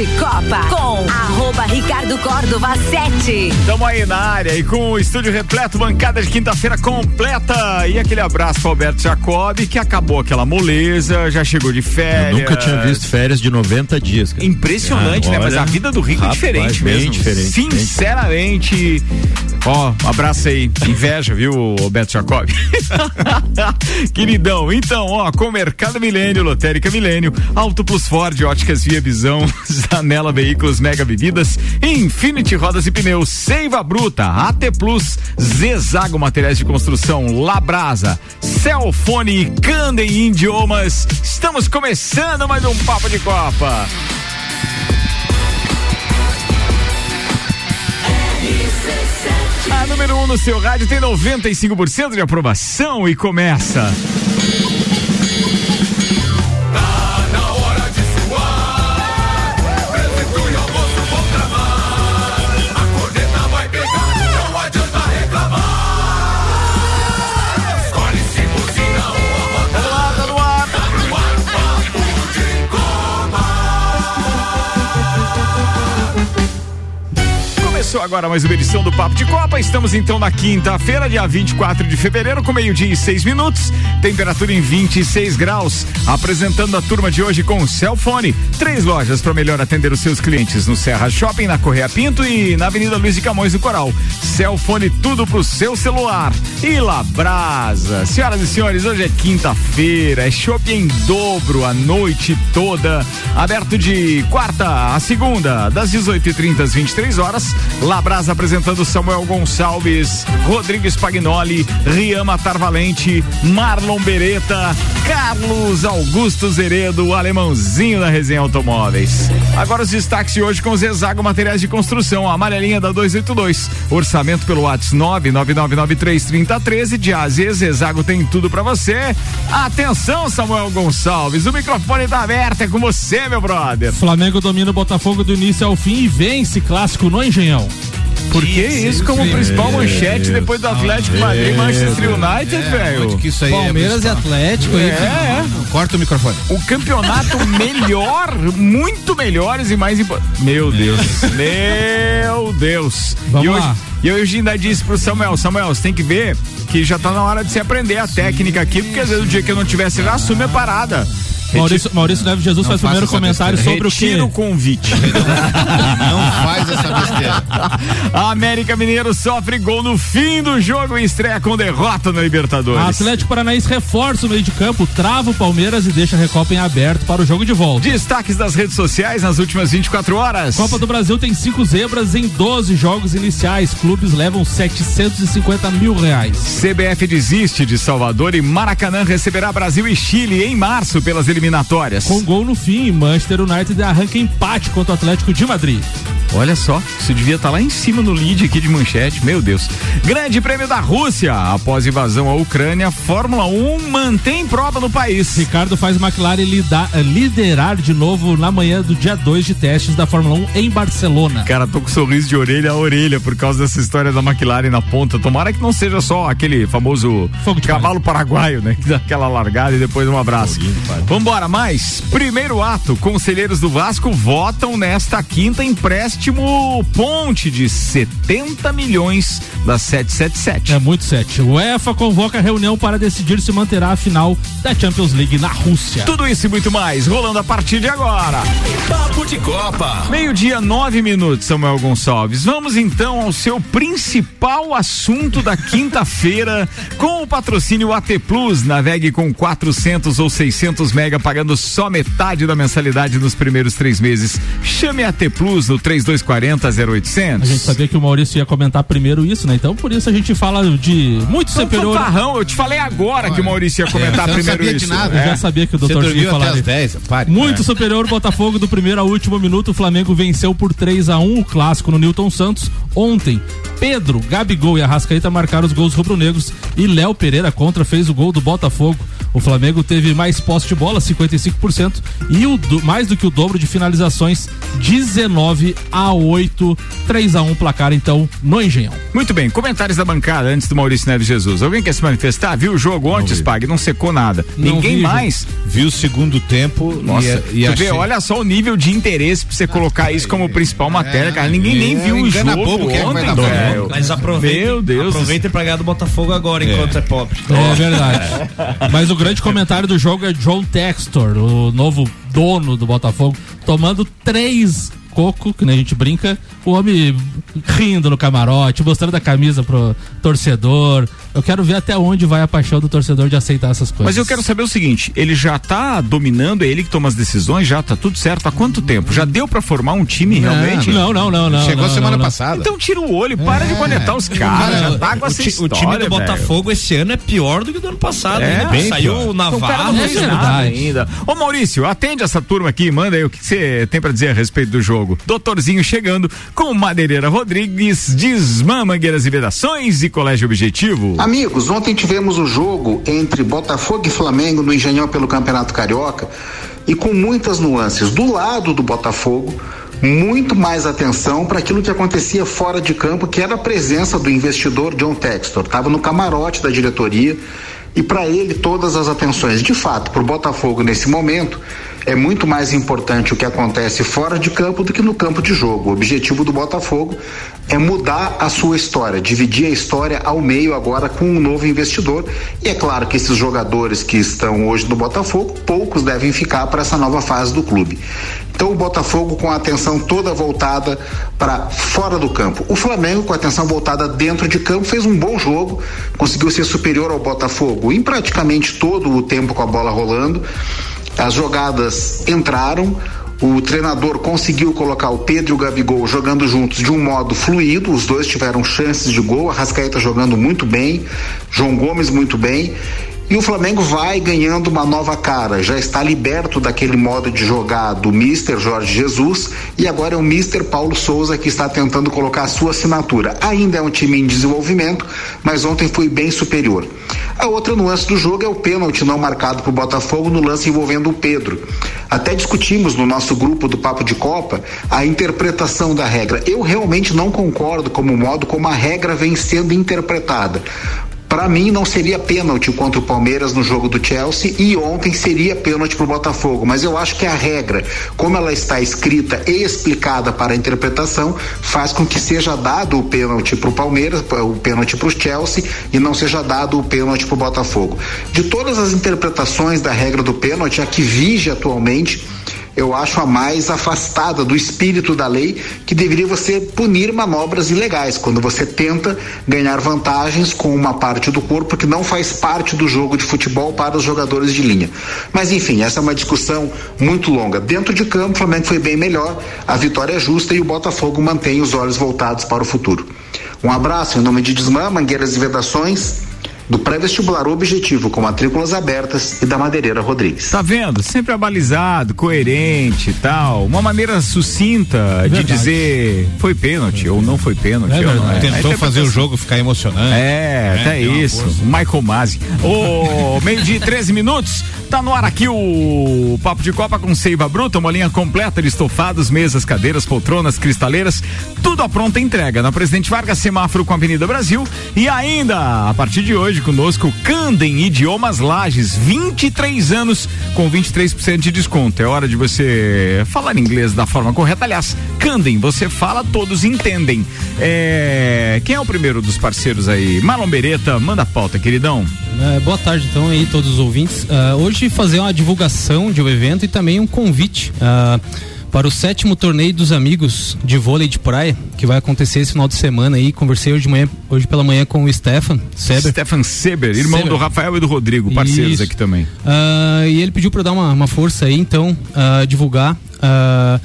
de Copa com arroba Ricardo Córdova 7. Tamo aí na área e com o estúdio repleto, bancada de quinta-feira completa. E aquele abraço pro Alberto Jacob, que acabou aquela moleza, já chegou de férias. Eu nunca tinha visto férias de 90 dias. Cara. Impressionante, ah, né? Mas a vida do Rico é diferente mesmo. Diferente, Sinceramente. Ó, um abraço aí. Inveja, viu, Alberto Jacob? Queridão, então, ó, com o Mercado Milênio, Lotérica Milênio, Auto Plus Ford, Óticas Via Visão, Zanela Veículos, Mega Bebidas, Infinity Rodas e Pneus, Seiva Bruta, AT Plus, Zezago Materiais de Construção, Labrasa, Celfone e Candem Idiomas. Estamos começando mais um Papo de Copa. A número 1 um no seu rádio tem 95% de aprovação e começa. Começou agora mais uma edição do Papo de Copa. Estamos então na quinta-feira, dia 24 de fevereiro, com meio-dia e seis minutos. Temperatura em 26 graus. Apresentando a turma de hoje com o Celfone. Três lojas para melhor atender os seus clientes no Serra Shopping, na Correia Pinto e na Avenida Luiz de Camões do Coral. Celfone, tudo pro seu celular. E Labrasa. Senhoras e senhores, hoje é quinta-feira. É shopping em dobro a noite toda. Aberto de quarta a segunda, das 18h30 às 23 horas Labrasa apresentando Samuel Gonçalves, Rodrigues Pagnoli, Rian Matar Valente, Marlon Beretta, Carlos Augusto Zeredo, alemãozinho da resenha Automóveis. Agora os destaques de hoje com os Exago Materiais de Construção, a amarelinha da 282. Orçamento pelo WhatsApp 999933013 de Aziz Exago tem tudo para você. Atenção, Samuel Gonçalves, o microfone tá aberto, é com você, meu brother. Flamengo domina o Botafogo do início ao fim e vence clássico no Engenhão. Por que isso como principal manchete depois do Atlético Madrid e Manchester United, É, velho? onde que isso aí Palmeiras e é Atlético. É, aí. é. Corta o microfone. O campeonato melhor, muito melhores e mais importantes. Meu Deus. Meu Deus. Vamos e hoje, lá. E hoje ainda disse pro Samuel, Samuel, você tem que ver que já tá na hora de se aprender a técnica aqui, porque às vezes o dia que eu não tivesse, ele assume a parada. Maurício, Maurício Neves Jesus faz o primeiro comentário besteira. sobre o que. Retira o convite. Não faz essa besteira. A América Mineiro sofre gol no fim do jogo e estreia com derrota na Libertadores. Atlético Paranaense reforça o meio de campo, trava o Palmeiras e deixa a Recopa em aberto para o jogo de volta. Destaques das redes sociais nas últimas 24 horas. Copa do Brasil tem cinco zebras em 12 jogos iniciais. Clubes levam 750 mil reais. CBF desiste de Salvador e Maracanã receberá Brasil e Chile em março pelas eliminatórias. Com gol no fim, Manchester United arranca empate contra o Atlético de Madrid. Olha só, isso devia estar lá em cima no lead aqui de manchete, meu Deus. Grande Prêmio da Rússia. Após invasão à Ucrânia, Fórmula 1 mantém prova no país. Ricardo faz McLaren liderar de novo na manhã do dia 2 de testes da Fórmula 1 em Barcelona. Cara, tô com sorriso de orelha a orelha por causa dessa história da McLaren na ponta. Tomara que não seja só aquele famoso cavalo paraguaio, né? Que dá aquela largada e depois um abraço. Vambora, mais. Primeiro ato, conselheiros do Vasco votam nesta quinta empréstimo ponte de 70 milhões da 777. É muito sete. O UEFA convoca a reunião para decidir se manterá a final da Champions League na Rússia. Tudo isso e muito mais rolando a partir de agora. Papo de Copa. Meio-dia, nove minutos, Samuel Gonçalves. Vamos então ao seu principal assunto da quinta-feira, com o patrocínio AT Plus. Navegue com 400 ou 600 mega, pagando só metade da mensalidade nos primeiros três meses. Chame a AT Plus no 3240 A 0800. gente sabia que o Maurício ia comentar primeiro isso, né? Então por isso a gente fala de muito Sou superior. fanfarrão, eu te falei agora que o Maurício ia comentar você não primeiro isso. nada. Eu É. já sabia que o doutor ia falar às disso. 10. Pare. Muito superior o Botafogo do primeiro ao último minuto. O Flamengo venceu por 3 a 1 o clássico no Newton Santos. Ontem, Pedro, Gabigol e Arrascaeta marcaram os gols rubro-negros e Léo Pereira contra fez o gol do Botafogo. O Flamengo teve mais posse de bola, 55%, e o do- mais do que o dobro de finalizações, 19 a 8, 3 a 1 placar então no Engenhão. Muito bem, comentários da bancada antes do Maurício Neves Jesus. Alguém quer se manifestar? Viu o jogo ontem, Spag? Não secou nada. Não Ninguém vi, mais. Viu o segundo tempo Nossa, e, e tu achei... vê, olha só o nível de interesse pra você colocar isso como principal matéria, cara. Ninguém nem é, viu o jogo vai ontem, bola. velho. Mas aproveitem, Meu Deus. aproveitem pra ganhar do Botafogo agora, enquanto é pobre. É verdade. Mas o grande comentário do jogo é John Textor, o novo dono do Botafogo, tomando três coco, que nem a gente brinca, o homem rindo no camarote, mostrando a camisa pro torcedor. Eu quero ver até onde vai a paixão do torcedor de aceitar essas coisas. Mas eu quero saber o seguinte, ele já tá dominando, é ele que toma as decisões, já tá tudo certo. Há quanto tempo? Já deu pra formar um time realmente? Não, não, não, não. Chegou não, semana não, não. passada. Então tira o olho, para de conectar os caras, já tá com o, essa ti- o história, time do velho. Botafogo esse ano é pior do que do ano passado. É, né? bem Saiu pior. o Então, Navarro. não é ainda. Ô Maurício, atende essa turma aqui, manda aí o que você tem pra dizer a respeito do jogo. Doutorzinho chegando com Madeireira Rodrigues, Desmã Mangueiras e Vedações e Colégio Objetivo. Amigos, ontem tivemos o jogo entre Botafogo e Flamengo no Engenhão pelo Campeonato Carioca e com muitas nuances. Do lado do Botafogo, muito mais atenção para aquilo que acontecia fora de campo, que era a presença do investidor John Textor. Estava no camarote da diretoria e para ele todas as atenções. De fato, para o Botafogo nesse momento, é muito mais importante o que acontece fora de campo do que no campo de jogo. O objetivo do Botafogo é mudar a sua história, dividir a história ao meio agora com um novo investidor. E é claro que esses jogadores que estão hoje no Botafogo, poucos devem ficar para essa nova fase do clube. Então o Botafogo com a atenção toda voltada para fora do campo. O Flamengo com a atenção voltada dentro de campo fez um bom jogo, conseguiu ser superior ao Botafogo em praticamente todo o tempo com a bola rolando. As jogadas entraram, o treinador conseguiu colocar o Pedro e o Gabigol jogando juntos de um modo fluido, os dois tiveram chances de gol, a Rascaeta jogando muito bem, João Gomes muito bem. E o Flamengo vai ganhando uma nova cara, já está liberto daquele modo de jogar do Mister Jorge Jesus e agora é o Mister Paulo Souza que está tentando colocar a sua assinatura. Ainda é um time em desenvolvimento, mas ontem foi bem superior. A outra nuance do jogo é o pênalti não marcado para o Botafogo no lance envolvendo o Pedro. Até discutimos no nosso grupo do Papo de Copa a interpretação da regra. Eu realmente não concordo com o modo como a regra vem sendo interpretada. Para mim não seria pênalti contra o Palmeiras no jogo do Chelsea e ontem seria pênalti para o Botafogo, mas eu acho que a regra, como ela está escrita e explicada para a interpretação, faz com que seja dado o pênalti para o Palmeiras, o pênalti para Chelsea e não seja dado o pênalti para o Botafogo. De todas as interpretações da regra do pênalti, a que vige atualmente eu acho a mais afastada do espírito da lei, que deveria você punir manobras ilegais, quando você tenta ganhar vantagens com uma parte do corpo que não faz parte do jogo de futebol para os jogadores de linha. Mas enfim, essa é uma discussão muito longa. Dentro de campo, o Flamengo foi bem melhor, a vitória é justa e o Botafogo mantém os olhos voltados para o futuro. Um abraço em nome de Desmã, Mangueiras e Vedações do pré-vestibular Objetivo com matrículas abertas e da Madeireira Rodrigues. Tá vendo? Sempre abalizado, coerente e tal. Uma maneira sucinta de dizer foi pênalti ou não foi pênalti. É ou não é. Tentou fazer o jogo ficar emocionante. É, até deu uma isso. força. Michael Masi. Ô, meio-dia e 13 minutos. Tá no ar aqui o Papo de Copa com Seiva Bruta, uma linha completa de estofados, mesas, cadeiras, poltronas, cristaleiras, tudo à pronta entrega na Presidente Vargas, semáforo com a Avenida Brasil. E ainda, a partir de hoje, conosco, Candem Idiomas Lages, 23 anos com 23% de desconto. É hora de você falar inglês da forma correta. Aliás, Candem, você fala, todos entendem. É, Quem é o primeiro dos parceiros aí? Marlon Beretta, manda a pauta, queridão. É, boa tarde, então, aí, todos os ouvintes. Ah, hoje fazer uma divulgação de um evento e também um convite ah, para o sétimo torneio dos amigos de vôlei de praia, que vai acontecer esse final de semana aí. Conversei hoje, de manhã, hoje pela manhã com o Stefan Seber. Stefan Seber, irmão Seber. do Rafael e do Rodrigo, parceiros Isso. aqui também. Ah, e ele pediu para dar uma, uma força aí, então, ah, divulgar. Ah,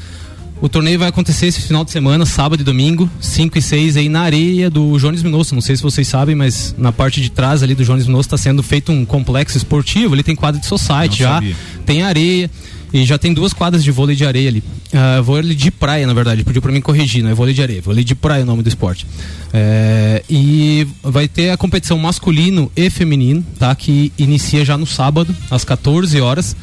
o torneio vai acontecer esse final de semana, sábado e domingo, 5 e 6 aí na areia do Jones Minosso. Não sei se vocês sabem, mas na parte de trás ali do Jones Minosso está sendo feito um complexo esportivo. Ele tem quadra de society Não já, sabia. tem areia e já tem duas quadras de vôlei de areia ali. Ah, vôlei de praia, na verdade, pediu para mim corrigir, não é vôlei de areia, vôlei de praia é o nome do esporte. É, e vai ter a competição masculino e feminino, tá? Que inicia já no sábado, às 14 horas.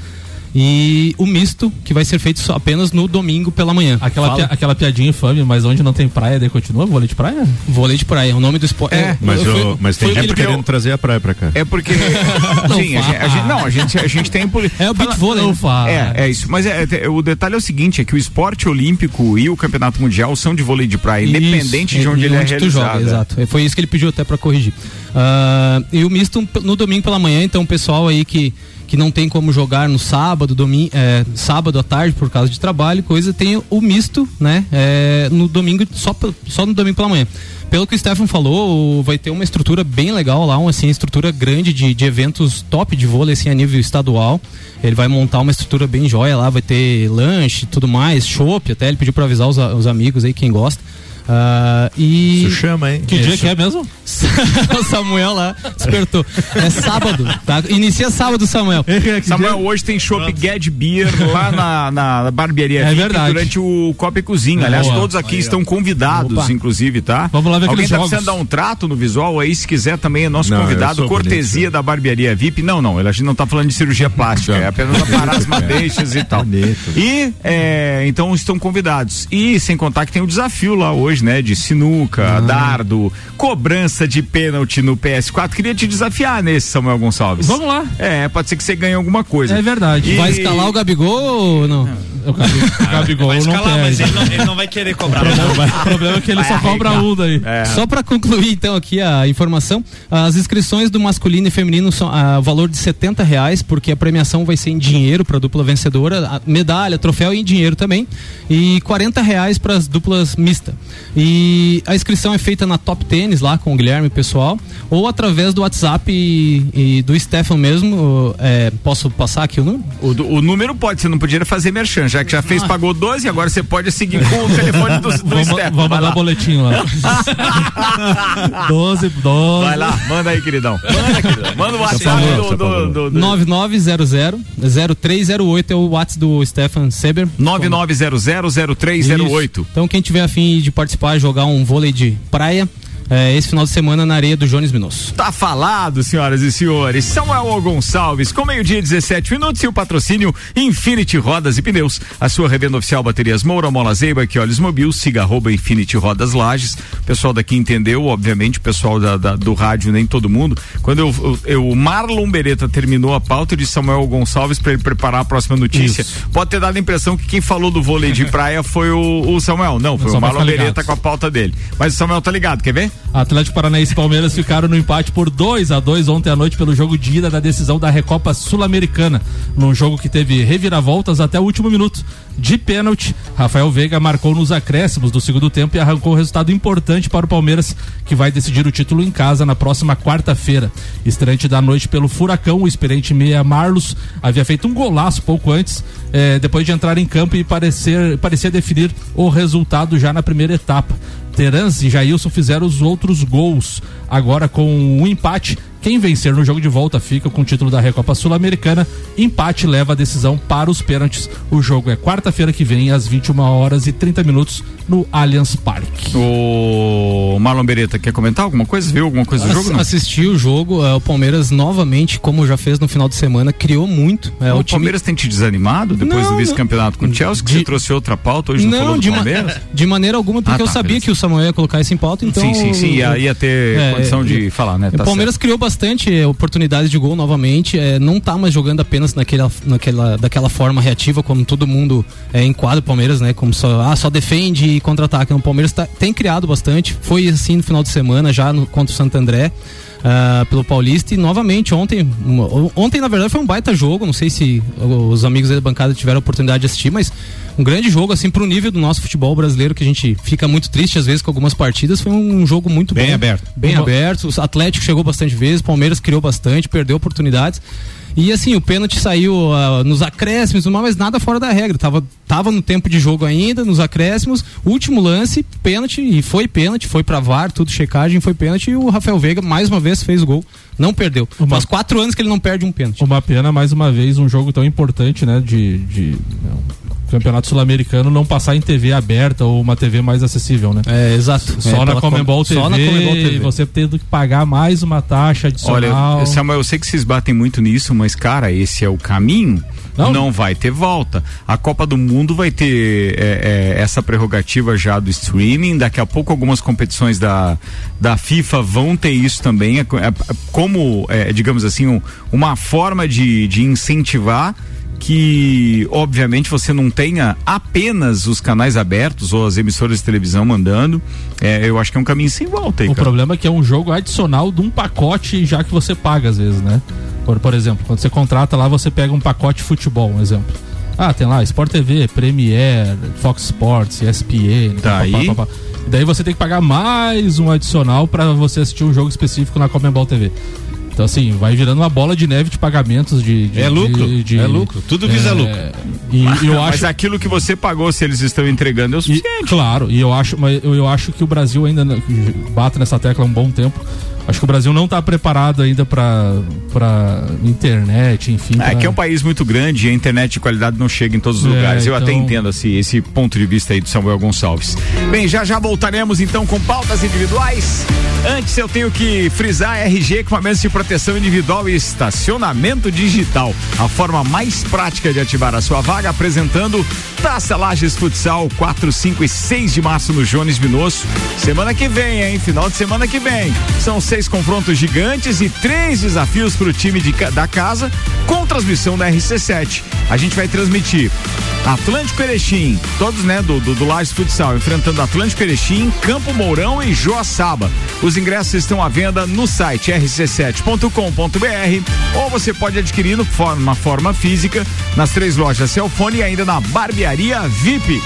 E o misto, que vai ser feito só apenas no domingo pela manhã. Aquela, pia- aquela piadinha infame, mas onde não tem praia, daí continua vôlei de praia? Vôlei de praia, o nome do esporte. É, Mas, eu- eu, mas tem gente porque eu- querendo trazer a praia pra cá. É porque. Não sim, a gente, a gente- não, a gente, a gente tem. poli- É o Fala- vôlei. Não né? fala. É, é isso. Mas é, é, o detalhe é o seguinte: é que o esporte olímpico e o campeonato mundial são de vôlei de praia, independente Isso, de onde e ele é tu realizado. joga, exato. É, Foi isso que ele pediu até pra corrigir. Ah, e o misto no domingo pela manhã, então o pessoal aí que, que não tem como jogar no sábado, domingo, é, sábado à tarde por causa de trabalho, coisa, tem o misto, né? é, no domingo, só, só no domingo pela manhã. Pelo que o Stefan falou, vai ter uma estrutura bem legal lá, uma assim, estrutura grande de, de eventos top de vôlei assim, a nível estadual. Ele vai montar uma estrutura bem joia lá, vai ter lanche tudo mais, chopp até, ele pediu pra avisar os, os amigos aí, quem gosta. Ah, e Isso chama, hein? Que dia que é mesmo? o Samuel lá despertou. É sábado, tá? Inicia sábado, Samuel. Samuel, hoje tem Chopp Get Beer lá na, na barbearia É verdade. durante o Copa e Cozinha. Aliás, Boa. todos aqui estão convidados, Opa. inclusive, tá? Vamos lá ver Alguém tá jogos. precisando dar um trato no visual aí, se quiser também é nosso Não, convidado, cortesia bonito. da barbearia VIP. Não, não, a gente não tá falando de cirurgia plástica, é apenas aparar as madeixas e tal. Bonito. E, é, então, estão convidados. E, sem contar que tem o desafio lá hoje, né, de sinuca, Ah. dardo, cobrança de pênalti no PS4. Queria te desafiar nesse, Samuel Gonçalves. Vamos lá. É, pode ser que você ganhe alguma coisa. É verdade. E- Vai escalar o Gabigol ou não? O Gabi- o Gabigol Vai não escalar, quer. mas ele não, ele não vai querer cobrar. O problema é que ele Vai só cobra arregar. um daí. É. Só para concluir então aqui a informação, as inscrições do masculino e feminino são a valor de 70 reais, porque a premiação vai ser em dinheiro para a dupla vencedora, a medalha, troféu e em dinheiro também, e 40 reais para as duplas mista. E a inscrição é feita na Top Tênis lá com o Guilherme pessoal, ou através do WhatsApp e, e do Stefan mesmo. é, posso passar aqui o número? O, o número pode, você não podia fazer merchan, já que já fez, pagou 12, agora você pode seguir com o telefone do, do Vamos, Stefan. vamos mandar lá. boletim lá. 12, 12. Vai lá, manda aí, queridão. Manda, queridão. Manda o WhatsApp do, do, do, do 9900-0308 é o WhatsApp do Stefan Seber. 99000308. Isso. Então quem tiver afim de participar, jogar um vôlei de praia, é, esse final de semana na areia do Jones Minosso. Tá falado, senhoras e senhores. Samuel Gonçalves, com meio-dia e 17 minutos e o patrocínio Infinity Rodas e Pneus. A sua revenda oficial Baterias Moura, Mola Zeiba, que olhos mobil, siga arroba Infinity Rodas Lages. O pessoal daqui entendeu, obviamente, o pessoal da, da- do rádio, nem todo mundo. Quando eu, eu, o Marlon Beretta terminou a pauta de Samuel Gonçalves para ele preparar a próxima notícia, pode ter dado a impressão que quem falou do vôlei de praia foi o, o Samuel. Não, foi o Marlon ligado. Beretta com a pauta dele. Mas o Samuel tá ligado, quer ver? Atlético Paranaense e Palmeiras ficaram no empate por 2 a 2 ontem à noite pelo jogo de ida da decisão da Recopa Sul-Americana, num jogo que teve reviravoltas até o último minuto. De pênalti, Rafael Veiga marcou nos acréscimos do segundo tempo e arrancou um resultado importante para o Palmeiras, que vai decidir o título em casa na próxima quarta-feira. Estreante da noite pelo Furacão, o experiente meia Marlos havia feito um golaço pouco antes, eh, depois de entrar em campo e parecer, parecia definir o resultado já na primeira etapa. Terans e Jailson fizeram os outros gols. Agora com o empate, quem vencer no jogo de volta fica com o título da Recopa Sul-Americana. Empate leva a decisão para os pênaltis. O jogo é quarta-feira que vem, às 21 horas e 30 minutos, no Allianz Parque. O Marlon Beretta quer comentar alguma coisa? Viu alguma coisa do jogo? Não? Assisti o jogo, é, o Palmeiras novamente, como já fez no final de semana, criou muito. É, o, o time Palmeiras tem te desanimado depois Não, do vice-campeonato com o Chelsea, que De- você trouxe outra pauta hoje não, falou Não, do de, ma- Palmeiras? de maneira alguma, porque Ah, eu tá, sabia beleza. que o Samuel ia colocar isso em pauta, então. sim, sim, sim, ia, ia ter É, condição é, de falar, né? O Tá Palmeiras criou bastante é, oportunidades de gol novamente. é, não tá mais jogando apenas naquela, naquela, daquela forma reativa, como todo mundo é, enquadra o Palmeiras, né? Como só, ah, só defende e contra-ataque. O Palmeiras tá- tem criado bastante. Foi assim no final de semana, já no, contra o Santo André. Ah, pelo Paulista e novamente ontem um- ontem na verdade foi um baita jogo não sei se os amigos aí da bancada tiveram a oportunidade de assistir mas um grande jogo assim pro nível do nosso futebol brasileiro que a gente fica muito triste às vezes com algumas partidas foi um jogo muito Bem bom aberto. bem Uma- aberto. O Atlético chegou bastante vezes, Palmeiras criou bastante, perdeu oportunidades. E assim, o pênalti saiu ah, nos acréscimos, mas nada fora da regra. Tava, tava no tempo de jogo ainda, nos acréscimos. Último lance, pênalti, e foi pênalti, foi pra VAR, tudo checagem, foi pênalti. E o Rafael Veiga, mais uma vez, fez o gol. Não perdeu. Uma- Faz quatro anos que ele não perde um pênalti. Uma pena, mais uma vez, um jogo tão importante, né? De. de campeonato sul-americano não passar em TV aberta ou uma TV mais acessível, né? É, exato. Só É, na Comembol Com- TV, Só na Comembol TV. e você tendo que pagar mais uma taxa adicional. Olha, Samuel, eu sei que vocês batem muito nisso, mas, cara, esse é o caminho. Não, Não. vai ter volta. A Copa do Mundo vai ter é, é, essa prerrogativa já do streaming. Daqui a pouco algumas competições da, da FIFA vão ter isso também. É, é, como, é, digamos assim, um- uma forma de, de incentivar que obviamente você não tenha apenas os canais abertos ou as emissoras de televisão mandando. É, eu acho que é um caminho sem volta aí, O cara. problema é que é um jogo adicional de um pacote já que você paga às vezes, né? Por, por exemplo, quando você contrata lá, você pega um pacote de futebol, um exemplo. Ah, tem lá Sport TV, Premiere, Fox Sports, ESPN. Tá pá, aí. pá, pá. E daí você tem que pagar mais um adicional para você assistir um jogo específico na Comembol TV. Então assim, vai virando uma bola de neve de pagamentos de, de- É lucro, de- de- é lucro. Tudo visa é, lucro. E eu Mas acho aquilo que você pagou, se eles estão entregando, é o e, suficiente. claro, e eu acho, mas eu, eu acho que o Brasil ainda não- bate nessa tecla há um bom tempo. Acho que o Brasil não está preparado ainda para internet, enfim. É pra- que é um país muito grande e a internet de qualidade não chega em todos os É, lugares. Eu até então- entendo assim, esse ponto de vista aí do Samuel Gonçalves. Bem, já já voltaremos então com pautas individuais. Antes eu tenho que frisar RG equipamentos de proteção individual e estacionamento digital. A forma mais prática de ativar a sua vaga apresentando Taça Lages Futsal 4, 5 e 6 de março no Jones Minosso. Semana que vem, hein? Final de semana que vem. São seis confrontos gigantes e três desafios para o time de da casa com transmissão da RC7. A gente vai transmitir Atlântico Erechim, todos né, do, do, do Lages Futsal, enfrentando Atlântico Erechim, Campo Mourão e Joaçaba. Os ingressos estão à venda no site rc7.com.br ou você pode adquirir no forma, forma física nas três lojas Celfone e ainda na Barbearia VIP.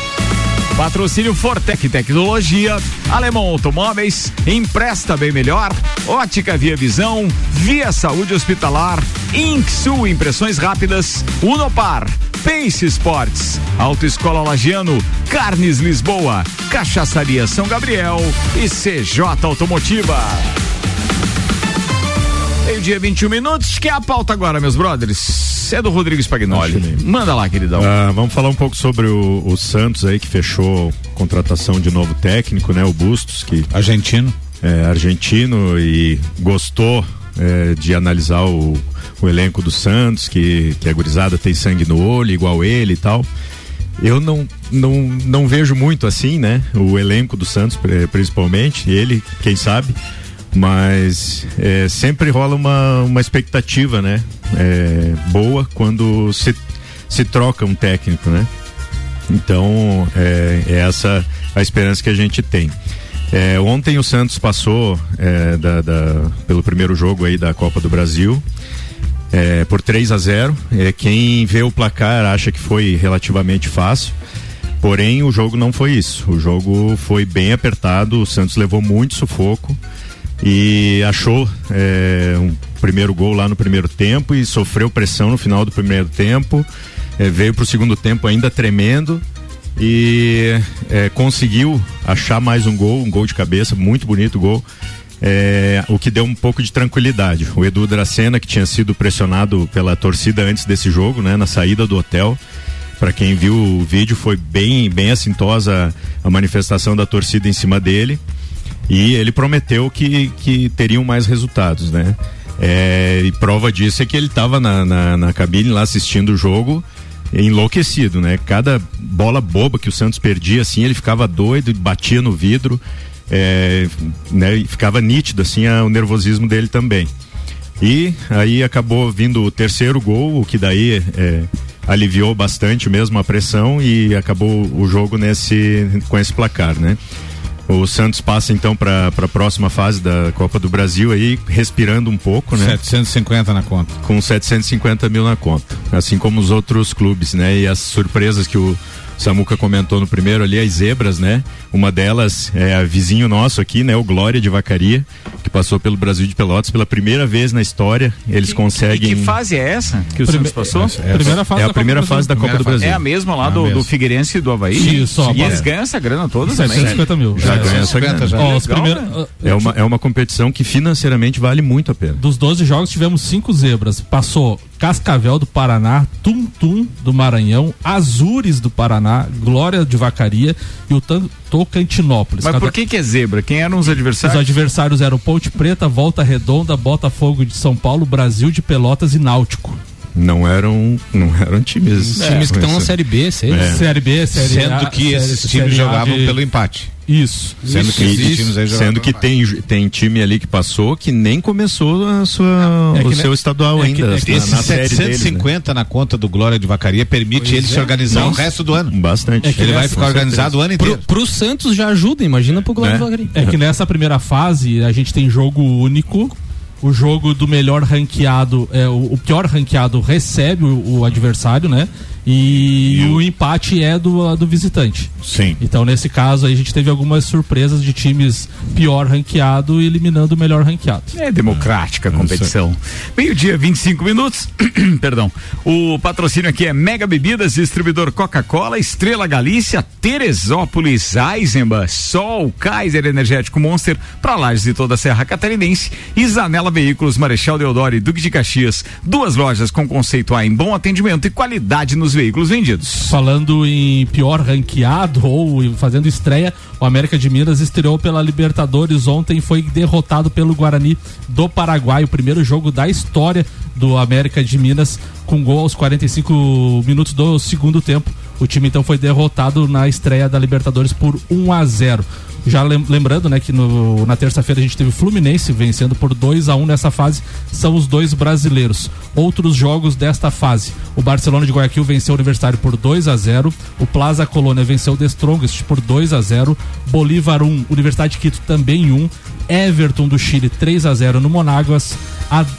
Patrocínio Fortec Tecnologia, Alemão Automóveis, Empresta Bem Melhor, Ótica Via Visão, Via Saúde Hospitalar, Inksul Impressões Rápidas, Unopar, Pace Sports, Autoescola Lagiano, Carnes Lisboa, Cachaçaria São Gabriel e CJ Automotiva. Meio-dia, 21 minutos. Que é a pauta agora, meus brothers? É do Rodrigo Spagnoli. Manda lá, queridão. Ah, vamos falar um pouco sobre o, o Santos aí que fechou contratação de novo técnico, né? O Bustos, que Argentino. é argentino e gostou é, de analisar o, o elenco do Santos, que, que a gurizada tem sangue no olho, igual ele e tal. Eu não, não, não vejo muito assim, né? O elenco do Santos, pri- principalmente, ele, quem sabe. Mas é, sempre rola uma, uma expectativa, né? É, boa quando se, se troca um técnico, né? Então, é, é essa a esperança que a gente tem. É, ontem o Santos passou é, da- da- pelo primeiro jogo aí da Copa do Brasil é, por 3 a 0 é, Quem vê o placar acha que foi relativamente fácil. Porém, o jogo não foi isso. O jogo foi bem apertado. O Santos levou muito sufoco e achou é, um primeiro gol lá no primeiro tempo e sofreu pressão no final do primeiro tempo. É, veio para o segundo tempo ainda tremendo e é, conseguiu achar mais um gol, um gol de cabeça, muito bonito gol. É, o que deu um pouco de tranquilidade. O Edu Dracena, que tinha sido pressionado pela torcida antes desse jogo, né, na saída do hotel. Para quem viu o vídeo, foi bem, bem assintosa a manifestação da torcida em cima dele. E ele prometeu que, que teriam mais resultados, né? É, e prova disso é que ele estava na, na, na cabine lá assistindo o jogo, enlouquecido, né? Cada bola boba que o Santos perdia, assim, ele ficava doido, batia no vidro, é, né? Ficava nítido, assim, a- o nervosismo dele também. E aí acabou vindo o terceiro gol, o que daí é, aliviou bastante mesmo a pressão e acabou o jogo nesse com esse placar, né? O Santos passa então para a próxima fase da Copa do Brasil aí, respirando um pouco, né? 750 na conta. Com 750 mil na conta. Assim como os outros clubes, né? E as surpresas que o Samuca comentou no primeiro ali, as zebras, né? Uma delas é a vizinho nosso aqui, né? O Glória de Vacaria, que passou pelo Brasil de Pelotas pela primeira vez na história. Eles E conseguem. que fase é essa que o Prime- Santos passou? Primeira fase é a primeira Copa fase da. Copa do Brasil. É a mesma lá É a do, mesma. do Figueirense e do Havaí? Isso, ó, E eles é. ganham essa grana toda também? 750 mil. Já É. ganha essa 750 grana. já. Ó, Legal, primeiros, né? É uma, é uma competição que financeiramente vale muito a pena. Dos 12 jogos tivemos cinco zebras. Passou Cascavel do Paraná, Tum Tum do Maranhão, Azures do Paraná, Glória de Vacaria e o Tocantinópolis. Mas por que que é zebra? Quem eram os Os adversários? adversários eram Ponte Preta, Volta Redonda, Botafogo de São Paulo, Brasil de Pelotas e Náutico. Não eram, não eram times. Times que estão na Série B, C. É. Série B, Série Sendo A, que série- esses Série times jogavam de- pelo empate. Isso. Sendo que Isso, aí jogavam sendo que tem, tem time ali que passou que nem começou a sua, É que o seu estadual é que- ainda. é que na, Esses na série deles, né? 750 na conta do Glória de Vacaria permite ele se organizar o resto do ano. Bastante. É que Ele vai ficar organizado o ano Pro, inteiro. pro Santos já ajuda, imagina pro Glória Né? do Vacaria. É que nessa primeira fase a gente tem jogo único. O jogo do melhor ranqueado, é, o, o pior ranqueado recebe o, o adversário, né? E, o empate é do, do visitante. Sim. Então, nesse caso, aí a gente teve algumas surpresas de times pior ranqueado eliminando o melhor ranqueado. É democrática a competição. Meio-dia, 25 minutos. Perdão. O patrocínio aqui é Mega Bebidas, distribuidor Coca-Cola, Estrela Galícia, Teresópolis, Eisenbach, Sol, Kaiser Energético Monster, para Lages e toda a Serra Catarinense, e Zanela Veículos, Marechal Deodoro e Duque de Caxias. Duas lojas com conceito A em bom atendimento e qualidade nos veículos vendidos. Falando em pior ranqueado ou fazendo estreia, o América de Minas estreou pela Libertadores ontem foi derrotado pelo Guarani do Paraguai, o primeiro jogo da história do América de Minas, com gol aos 45 minutos do segundo tempo. O time então foi derrotado na estreia da Libertadores por 1 a 0. Já lem- lembrando, né, que no- na terça-feira a gente teve o Fluminense vencendo por 2 a 1 nessa fase, são os dois brasileiros. Outros jogos desta fase. O Barcelona de Guayaquil venceu o Universitário por 2 a 0, o Plaza Colônia venceu o The Strongest por 2 a 0, Bolívar 1, Universidade de Quito também 1, Everton do Chile 3 a 0 no Monáguas,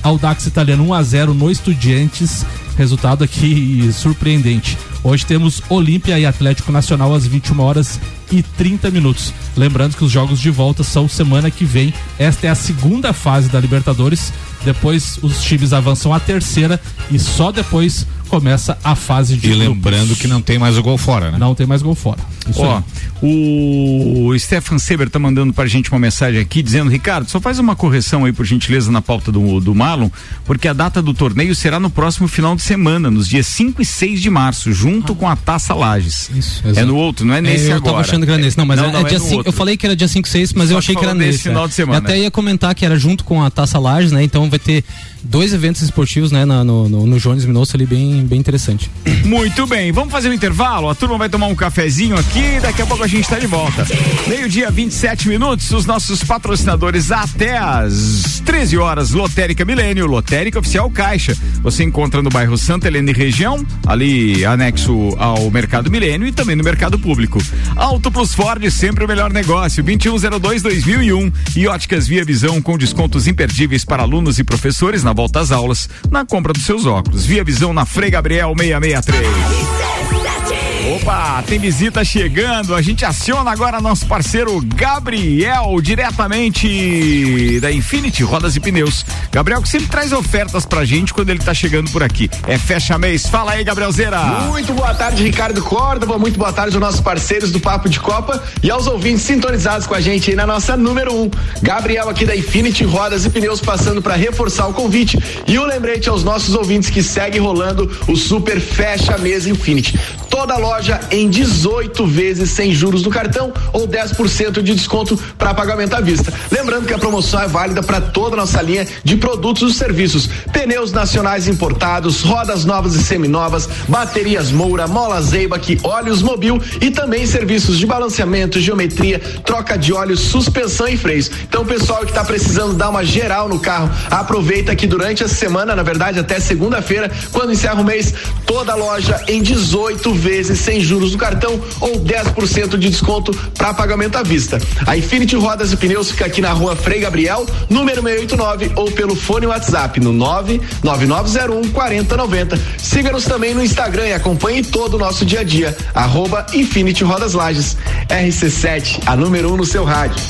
Audax Italiano 1 a 0 no Estudiantes. Resultado aqui surpreendente. Hoje temos Olímpia e Atlético Nacional às 21 horas e 30 minutos. Lembrando que os jogos de volta são semana que vem. Esta é a segunda fase da Libertadores. Depois os times avançam à terceira e só depois começa a fase de E grupos. lembrando que não tem mais o gol fora, né? não tem mais gol fora. Isso Ó, aí. o Stefan Seber tá mandando pra gente uma mensagem aqui dizendo, Ricardo, só faz uma correção aí, por gentileza, na pauta do, do Marlon, porque a data do torneio será no próximo final de semana, nos dias 5 e 6 de março, junto com a Taça Lages. Isso, É exato. no outro, não é nesse eu agora. Achando que era nesse. Não, mas é, é não, dia no 5. outro. Eu falei que era dia 5 6, mas Só eu achei que era nesse. final é. de semana, Eu até ia comentar que era junto com a Taça Lages, né? Então vai ter dois eventos esportivos, né? na- No, no, no Jones Minosso ali, bem, bem interessante. Muito bem, vamos fazer um intervalo. A turma vai tomar um cafezinho aqui daqui a pouco a gente está de volta. Meio-dia, 27 minutos. Os nossos patrocinadores até às 13 horas. Lotérica Milênio, Lotérica Oficial Caixa. Você encontra no bairro Santa Helena e região, ali anexo ao Mercado Milênio e também no Mercado Público. Auto Plus Ford, sempre o melhor negócio. 2102-2001 e Óticas Via Visão com descontos imperdíveis para alunos e professores na volta às aulas, na compra dos seus óculos. Via Visão na Frei Gabriel 663. Opa, tem visita chegando. A gente aciona agora nosso parceiro Gabriel, diretamente da Infinity Rodas e Pneus. Gabriel que sempre traz ofertas pra gente quando ele tá chegando por aqui. É fecha mês. Fala aí, Gabriel Zera. Muito boa tarde, Ricardo Córdova. Muito boa tarde aos nossos parceiros do Papo de Copa e aos ouvintes sintonizados com a gente aí na nossa número 1. Um. Gabriel aqui da Infinity Rodas e Pneus passando para reforçar o convite e o lembrete aos nossos ouvintes que segue rolando o Super Fecha Mês Infinity. Toda loja em 18 vezes sem juros no cartão ou 10% de desconto para pagamento à vista. Lembrando que a promoção é válida para toda a nossa linha de produtos e serviços: pneus nacionais importados, rodas novas e seminovas, baterias Moura, molas Zeibach, óleos Mobil e também serviços de balanceamento, geometria, troca de óleo, suspensão e freios. Então, pessoal que está precisando dar uma geral no carro, aproveita que durante a semana, na verdade até segunda-feira, quando encerra o mês, toda a loja em 18 vezes sem juros do cartão ou 10% de desconto para pagamento à vista. A Infinity Rodas e Pneus fica aqui na rua Frei Gabriel, número 689 ou pelo fone WhatsApp no 99901 4090. Siga-nos também no Instagram e acompanhe todo o nosso dia a dia. Arroba Infinity Rodas Lages. RC7, a número 1 um no seu rádio.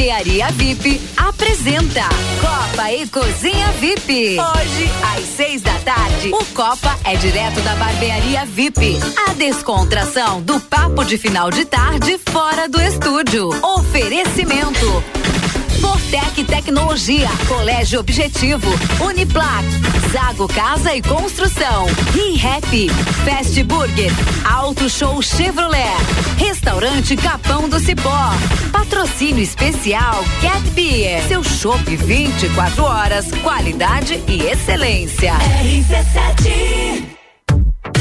Barbearia VIP apresenta Copa e Cozinha VIP. Hoje, às seis da tarde, o Copa é direto da barbearia VIP. A descontração do papo de final de tarde fora do estúdio. Oferecimento. Fortec Tecnologia, Colégio Objetivo, Uniplac, Zago Casa e Construção, ReHap, Fast Burger, Auto Show Chevrolet, Restaurante Capão do Cipó, Patrocínio Especial Cat Beer, seu chopp 24 horas, qualidade e excelência. RC7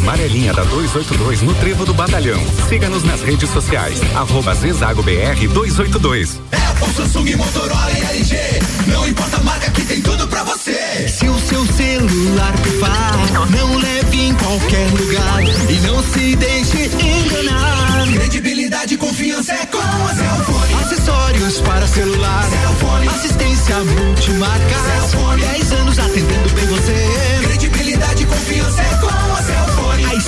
Amarelinha da 282 no Trevo do Batalhão. Siga-nos nas redes sociais. Arroba Zezago BR 282. Apple, Samsung, Motorola e LG. Não importa a marca que tem tudo pra você. Se o seu celular pifar, não leve em qualquer lugar e não se deixe enganar. Credibilidade e confiança é com a Cellfone. Acessórios para celular, Cellfone. assistência multimarca. Cellfone. 10 anos atendendo bem você. Credibilidade e confiança é com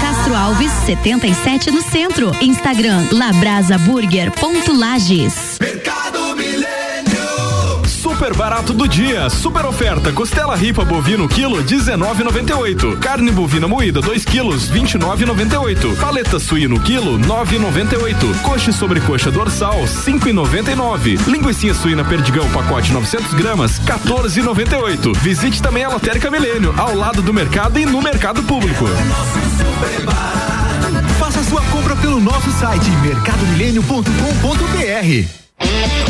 Castro Alves, 77 no centro. Instagram labrasaburger.lages. Super barato do dia, super oferta, costela ripa bovino quilo 19,98, carne bovina moída 2 quilos 29,98, paleta suíno quilo 9,98, coxa e sobrecoxa dorsal 5,99, linguiça suína perdigão pacote 900 gramas 14,98. Visite também a Lotérica Milênio ao lado do mercado e no mercado público. Faça sua compra pelo nosso site mercadomilênio.com.br.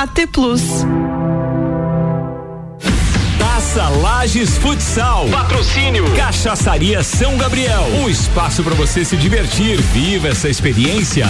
AT Plus. Taça Lages Futsal. Patrocínio. Cachaçaria São Gabriel. Um espaço para você se divertir. Viva essa experiência.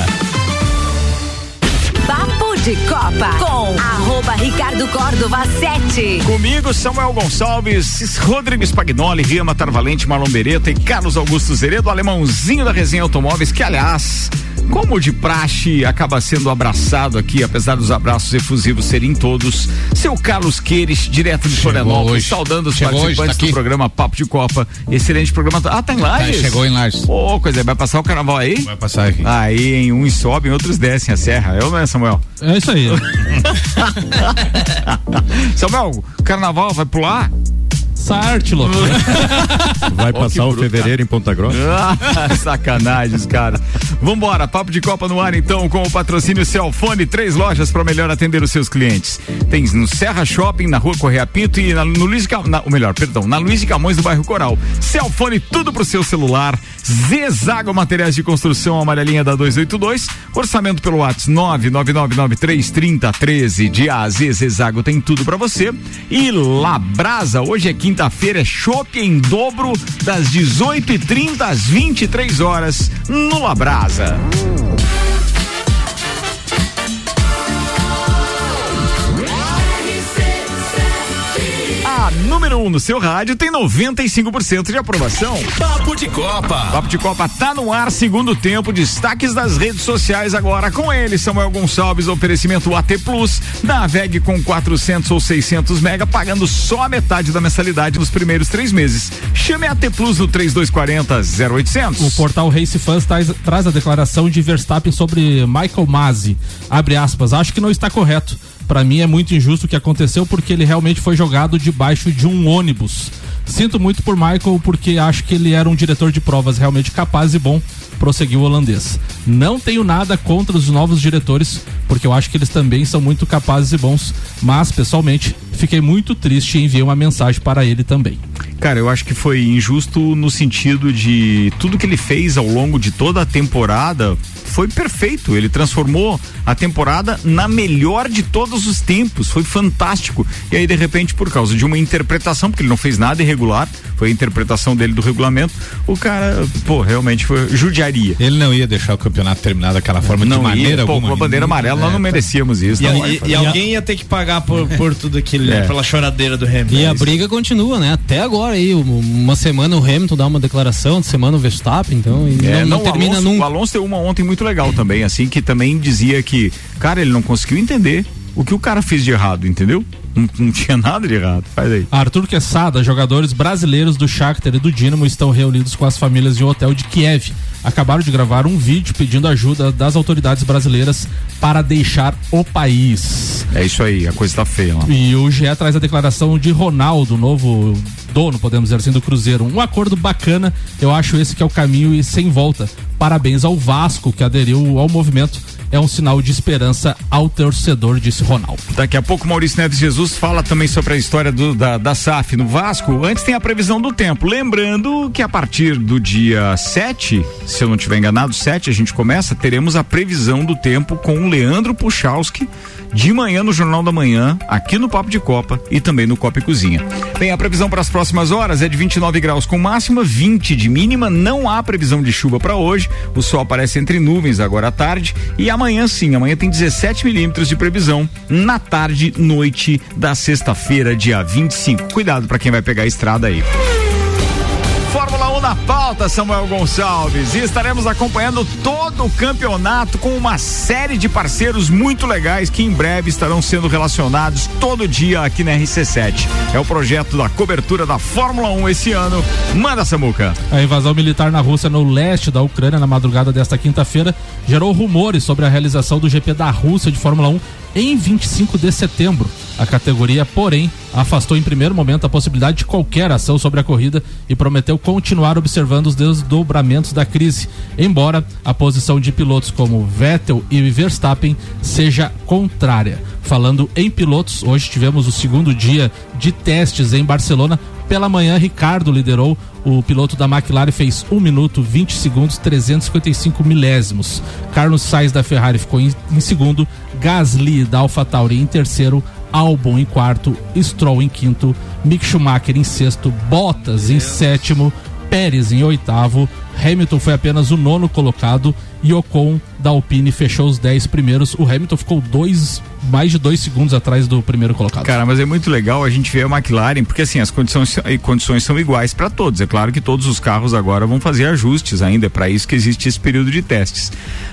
Papo de Copa com arroba Ricardo Córdova 7. Comigo, Samuel Gonçalves, Rodrigo Spagnoli, Rima Tarvalente, Marlon Beretta e Carlos Augusto Zeredo, alemãozinho da resenha Automóveis, que aliás, como de praxe, acaba sendo abraçado aqui, apesar dos abraços efusivos serem todos. Seu Carlos Queires, direto de Florianópolis, hoje. saudando os Chegou hoje, participantes tá aqui. do programa Papo de Copa. Excelente programa. Ah, tá em Lages? Tá, chegou em Lages. Ô, coisa, vai passar o carnaval aí? Vai passar aqui. Aí, em uns sobem, outros descem a serra. Eu não é, Samuel? É isso aí. Samuel, carnaval vai pular? Sarte, louco. Vai passar o fevereiro em Ponta Grossa? Ah, sacanagens, cara. Vambora, papo de Copa no ar então, com o patrocínio Celfone, três lojas para melhor atender os seus clientes. Tem no Serra Shopping, na rua Correia Pinto e na, no Luiz, Cam- na, ou melhor, perdão, na Luiz de Camões do bairro Coral. Celfone, tudo pro seu celular. Zezago Materiais de Construção, amarelinha da 282. Orçamento pelo WhatsApp 999933013 de A a Z. Zezago tem tudo para você. E Labrasa, hoje é quinta-feira, chopp em dobro das 18h30 às 23 horas no Labrasa. A número 1 um no seu rádio tem 95% de aprovação. Papo de Copa. Papo de Copa tá no ar, segundo tempo, destaques das redes sociais agora com ele, Samuel Gonçalves, oferecimento AT Plus, Naveg com 400 ou 600 mega, pagando só a metade da mensalidade nos primeiros três meses. Chame a AT Plus no 3240 0800. O portal Race Fans traz, traz a declaração de Verstappen sobre Michael Masi. Abre aspas, acho que não está correto. Para mim é muito injusto o que aconteceu porque ele realmente foi jogado debaixo de um ônibus. Sinto muito por Michael porque acho que ele era um diretor de provas realmente capaz e bom, prosseguiu o holandês. Não tenho nada contra os novos diretores, porque eu acho que eles também são muito capazes e bons, mas pessoalmente fiquei muito triste e enviei uma mensagem para ele também. Cara, eu acho que foi injusto no sentido de tudo que ele fez ao longo de toda a temporada foi perfeito. Ele transformou a temporada na melhor de todos os tempos. Foi fantástico. E aí, de repente, por causa de uma interpretação, porque ele não fez nada irregular, foi a interpretação dele do regulamento, o cara, pô, realmente foi Ele não ia deixar o campeonato terminar daquela forma não de maneira ia, pô, alguma. com a bandeira amarela, nós É, não merecíamos isso. E, não vai e- e alguém ia ter que pagar por, por tudo aquilo, né? É. Pela choradeira do Hamilton. E a briga continua, né? Até agora aí, um- uma semana o Hamilton dá uma declaração, outra semana o Verstappen, então e É, não, não termina Alonso, nunca. O Alonso deu uma ontem muito legal também, assim, que também dizia que, cara, ele não conseguiu entender o que o cara fez de errado, entendeu? Não, não tinha nada de errado. Faz aí. Arthur Quesada, jogadores brasileiros do Shakhtar e do Dinamo estão reunidos com as famílias em um hotel de Kiev. Acabaram de gravar um vídeo pedindo ajuda das autoridades brasileiras para deixar o país. É isso aí, a coisa tá feia lá. E o GE traz a declaração de Ronaldo, novo dono, podemos dizer assim, do Cruzeiro. Um acordo bacana, eu acho esse que é o caminho e sem volta. Parabéns ao Vasco que aderiu ao movimento. É um sinal de esperança ao torcedor, disse Ronaldo. Daqui a pouco Maurício Neves Jesus fala também sobre a história do- da, da SAF no Vasco. Antes tem a previsão do tempo. Lembrando que a partir do dia 7, se eu não estiver enganado, 7 a gente começa, teremos a previsão do tempo com o Leandro Puchalski de manhã no Jornal da Manhã, aqui no Papo de Copa e também no Copa e Cozinha. Bem, a previsão para as próximas horas é de 29 graus com máxima, 20 de mínima. Não há previsão de chuva para hoje. O sol aparece entre nuvens agora à tarde e amanhã sim, amanhã tem 17 milímetros de previsão na tarde, noite da sexta-feira, dia 25. Cuidado para quem vai pegar a estrada aí. Fórmula 1 Gol na pauta, Samuel Gonçalves. E estaremos acompanhando todo o campeonato com uma série de parceiros muito legais que em breve estarão sendo relacionados todo dia aqui na RC7. É o projeto da cobertura da Fórmula 1 esse ano. Manda, Samuca. A invasão militar na Rússia no leste da Ucrânia na madrugada desta quinta-feira gerou rumores sobre a realização do GP da Rússia de Fórmula 1 em 25 de setembro. A categoria, porém, afastou em primeiro momento a possibilidade de qualquer ação sobre a corrida e prometeu continuar observando os desdobramentos da crise, embora a posição de pilotos como Vettel e Verstappen seja contrária. Falando em pilotos, hoje tivemos o segundo dia de testes em Barcelona. Pela manhã, Ricardo liderou o piloto da McLaren fez 1 minuto 20 segundos 355 milésimos. Carlos Sainz da Ferrari ficou em, em segundo, Gasly da AlphaTauri em terceiro, Albon em quarto, Stroll em quinto, Mick Schumacher em sexto, Bottas em sétimo, Pérez em oitavo, Hamilton foi apenas o nono colocado e Ocon da Alpine fechou os 10 primeiros. O Hamilton ficou dois, mais de dois segundos atrás do primeiro colocado. Cara, mas é muito legal a gente ver a McLaren, porque assim, as condições, condições são iguais para todos. É claro que todos os carros agora vão fazer ajustes ainda, é para isso que existe esse período de testes.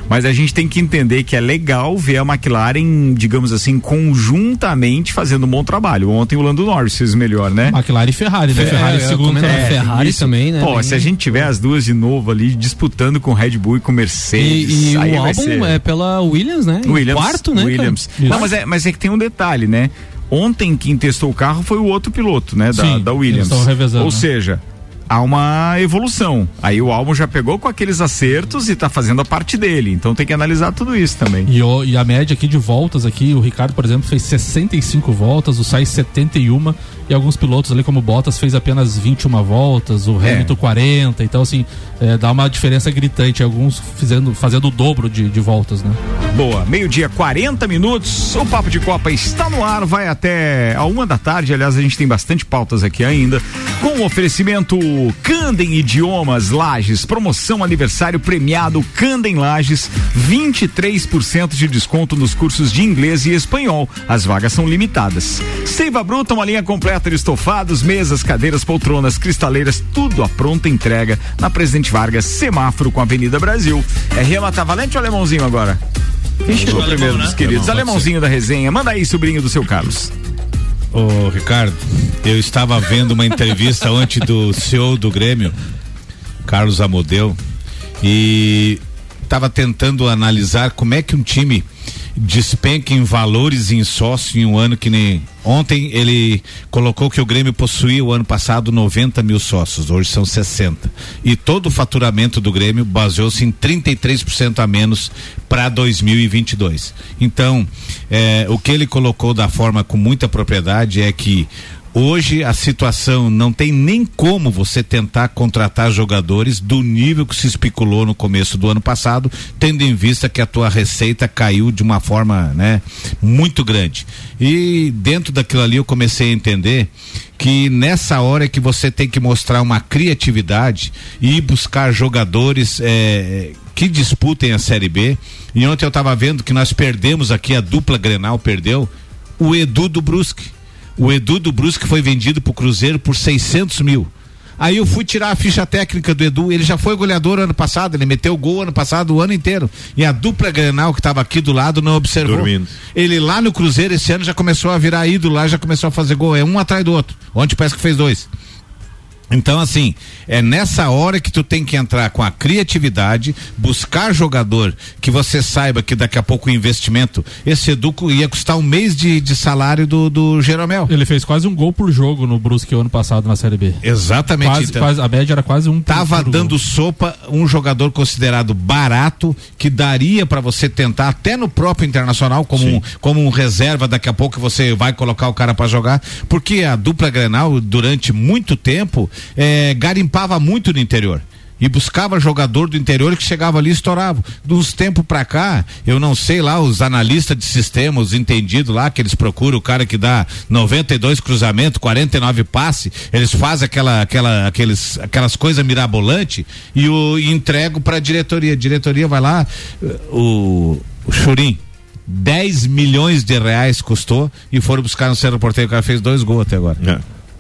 Mas a gente tem que entender que é legal ver a McLaren, digamos assim, conjuntamente fazendo um bom trabalho. Ontem o Lando Norris fez melhor, né? McLaren e Ferrari, né? É, Ferrari segundo. É, Ferrari isso. também, né? Pô, Bem- se a gente tiver as duas de novo ali disputando com Red Bull e com Mercedes, E, e o álbum ser... é pela Williams, né? Williams, Quarto, né? Williams. Não, mas é, mas é que tem um detalhe, né? Ontem quem testou o carro foi o outro piloto, né? Da, Sim, da Williams. Ou né? seja, há uma evolução. Aí o álbum já pegou com aqueles acertos e tá fazendo a parte dele. Então tem que analisar tudo isso também. E, o- e a média aqui de voltas aqui, o Ricardo, por exemplo, fez 65 voltas, o Sainz 71 e alguns pilotos ali como Bottas fez apenas 21 voltas, o É. Hamilton 40, então assim, é, dá uma diferença gritante, alguns fazendo, fazendo o dobro de, de voltas, né? Boa, meio-dia, 40 minutos. O Papo de Copa está no ar, vai até a uma da tarde. Aliás, a gente tem bastante pautas aqui ainda. Com o oferecimento Candem Idiomas Lages, promoção aniversário premiado Candem Lages, 23% de desconto nos cursos de inglês e espanhol. As vagas são limitadas. Seiva Bruta, uma linha completa de estofados, mesas, cadeiras, poltronas, cristaleiras, tudo à pronta entrega na Presidente Vargas, semáforo com a Avenida Brasil. É Rema tá valente ou alemãozinho agora? Quem chegou primeiro né? dos queridos? Alemão, Alemãozinho da resenha. Manda aí, sobrinho do seu Carlos. Ô, Ricardo, eu estava vendo uma entrevista ontem do CEO do Grêmio, Carlos Amodeu, e estava tentando analisar como é que um time despenca em valores em sócio em um ano que nem ontem ele colocou que o Grêmio possuía o ano passado 90 mil sócios, hoje são 60 e todo o faturamento do Grêmio baseou-se em 33% a menos para 2022. Então, eh, o que ele colocou da forma com muita propriedade é que Hoje a situação não tem nem como você tentar contratar jogadores do nível que se especulou no começo do ano passado, tendo em vista que a tua receita caiu de uma forma, né, muito grande. E dentro daquilo ali eu comecei a entender que nessa hora é que você tem que mostrar uma criatividade e buscar jogadores eh, que disputem a Série B. E ontem eu estava vendo que nós perdemos aqui, a dupla Grenal perdeu, o Edu do Brusque. O Edu do Brusque foi vendido pro Cruzeiro por 600 mil. Aí eu fui tirar a ficha técnica do Edu, ele já foi goleador ano passado, ele meteu gol ano passado o ano inteiro. E a dupla Grenal que estava aqui do lado não observou. Dormindo. Ele lá no Cruzeiro esse ano já começou a virar ídolo lá, já começou a fazer gol, é um atrás do outro. Ontem parece que fez dois. Então, assim, é nessa hora que tu tem que entrar com a criatividade, buscar jogador que você saiba que daqui a pouco o investimento, esse Educo ia custar um mês de, de salário do, do Jeromel. Ele fez quase um gol por jogo no Brusque ano passado na Série B. Exatamente. Quase, então. quase- a média era quase um por- Tava por dando gol. sopa um jogador considerado barato que daria para você tentar até no próprio internacional como um, como um reserva daqui a pouco você vai colocar o cara para jogar porque a dupla Grenal durante muito tempo eh, garimpava muito no interior e buscava jogador do interior que chegava ali e estourava. Dos tempos pra cá, eu não sei lá, os analistas de sistema, os entendidos lá, que eles procuram o cara que dá 92 cruzamentos, 49 passe, eles fazem aquela, aquela, aqueles, aquelas coisas mirabolantes e o e entregam pra diretoria. A diretoria vai lá, eh, o, o Churim. 10 milhões de reais custou e foram buscar no Cerro Porteiro. O cara fez dois gols até agora.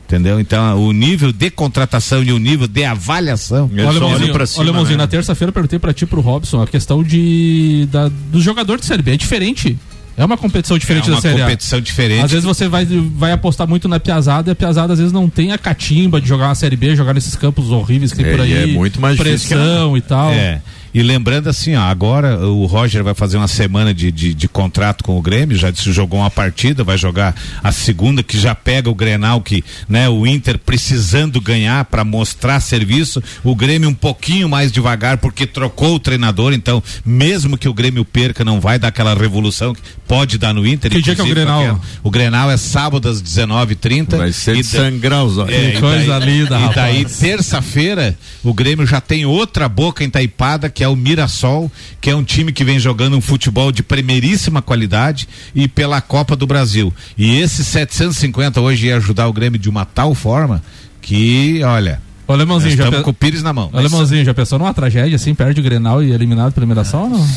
Entendeu? Então, o nível de contratação e o nível de avaliação. Olha, Mãozinho, olha, Mãozinho, na terça-feira eu perguntei pra ti pro Robson a questão de da, do jogador de Série B. É diferente. É uma competição diferente É uma da Série A. competição diferente. Às vezes você vai, vai apostar muito na piazada e a piazada às vezes não tem a catimba de jogar uma Série B, jogar nesses campos horríveis que tem É, por aí. e é muito mais Pressão e tal. É. E lembrando assim, ó, agora o Roger vai fazer uma semana de, de, de contrato com o Grêmio, já se jogou uma partida, vai jogar a segunda que já pega o Grenal que, né, o Inter precisando ganhar para mostrar serviço, o Grêmio um pouquinho mais devagar porque trocou o treinador, então mesmo que o Grêmio perca não vai dar aquela revolução que pode dar no Inter. Que dia que é o Grenal? O Grenal é sábado às 19h30. Vai ser e de sangrar os olhos. É, Que e coisa daí- linda, E daí, rapaz. terça-feira, o Grêmio já tem outra boca entaipada, que é o Mirassol, que é um time que vem jogando um futebol de primeiríssima qualidade e pela Copa do Brasil. E esse 750 hoje ia ajudar o Grêmio de uma tal forma que, olha. Ô, Alemãozinho, já pe- com o Pires na mão. Ô, Alemãozinho, já pensou numa tragédia assim, perde o Grenal e é eliminado pela eliminação não?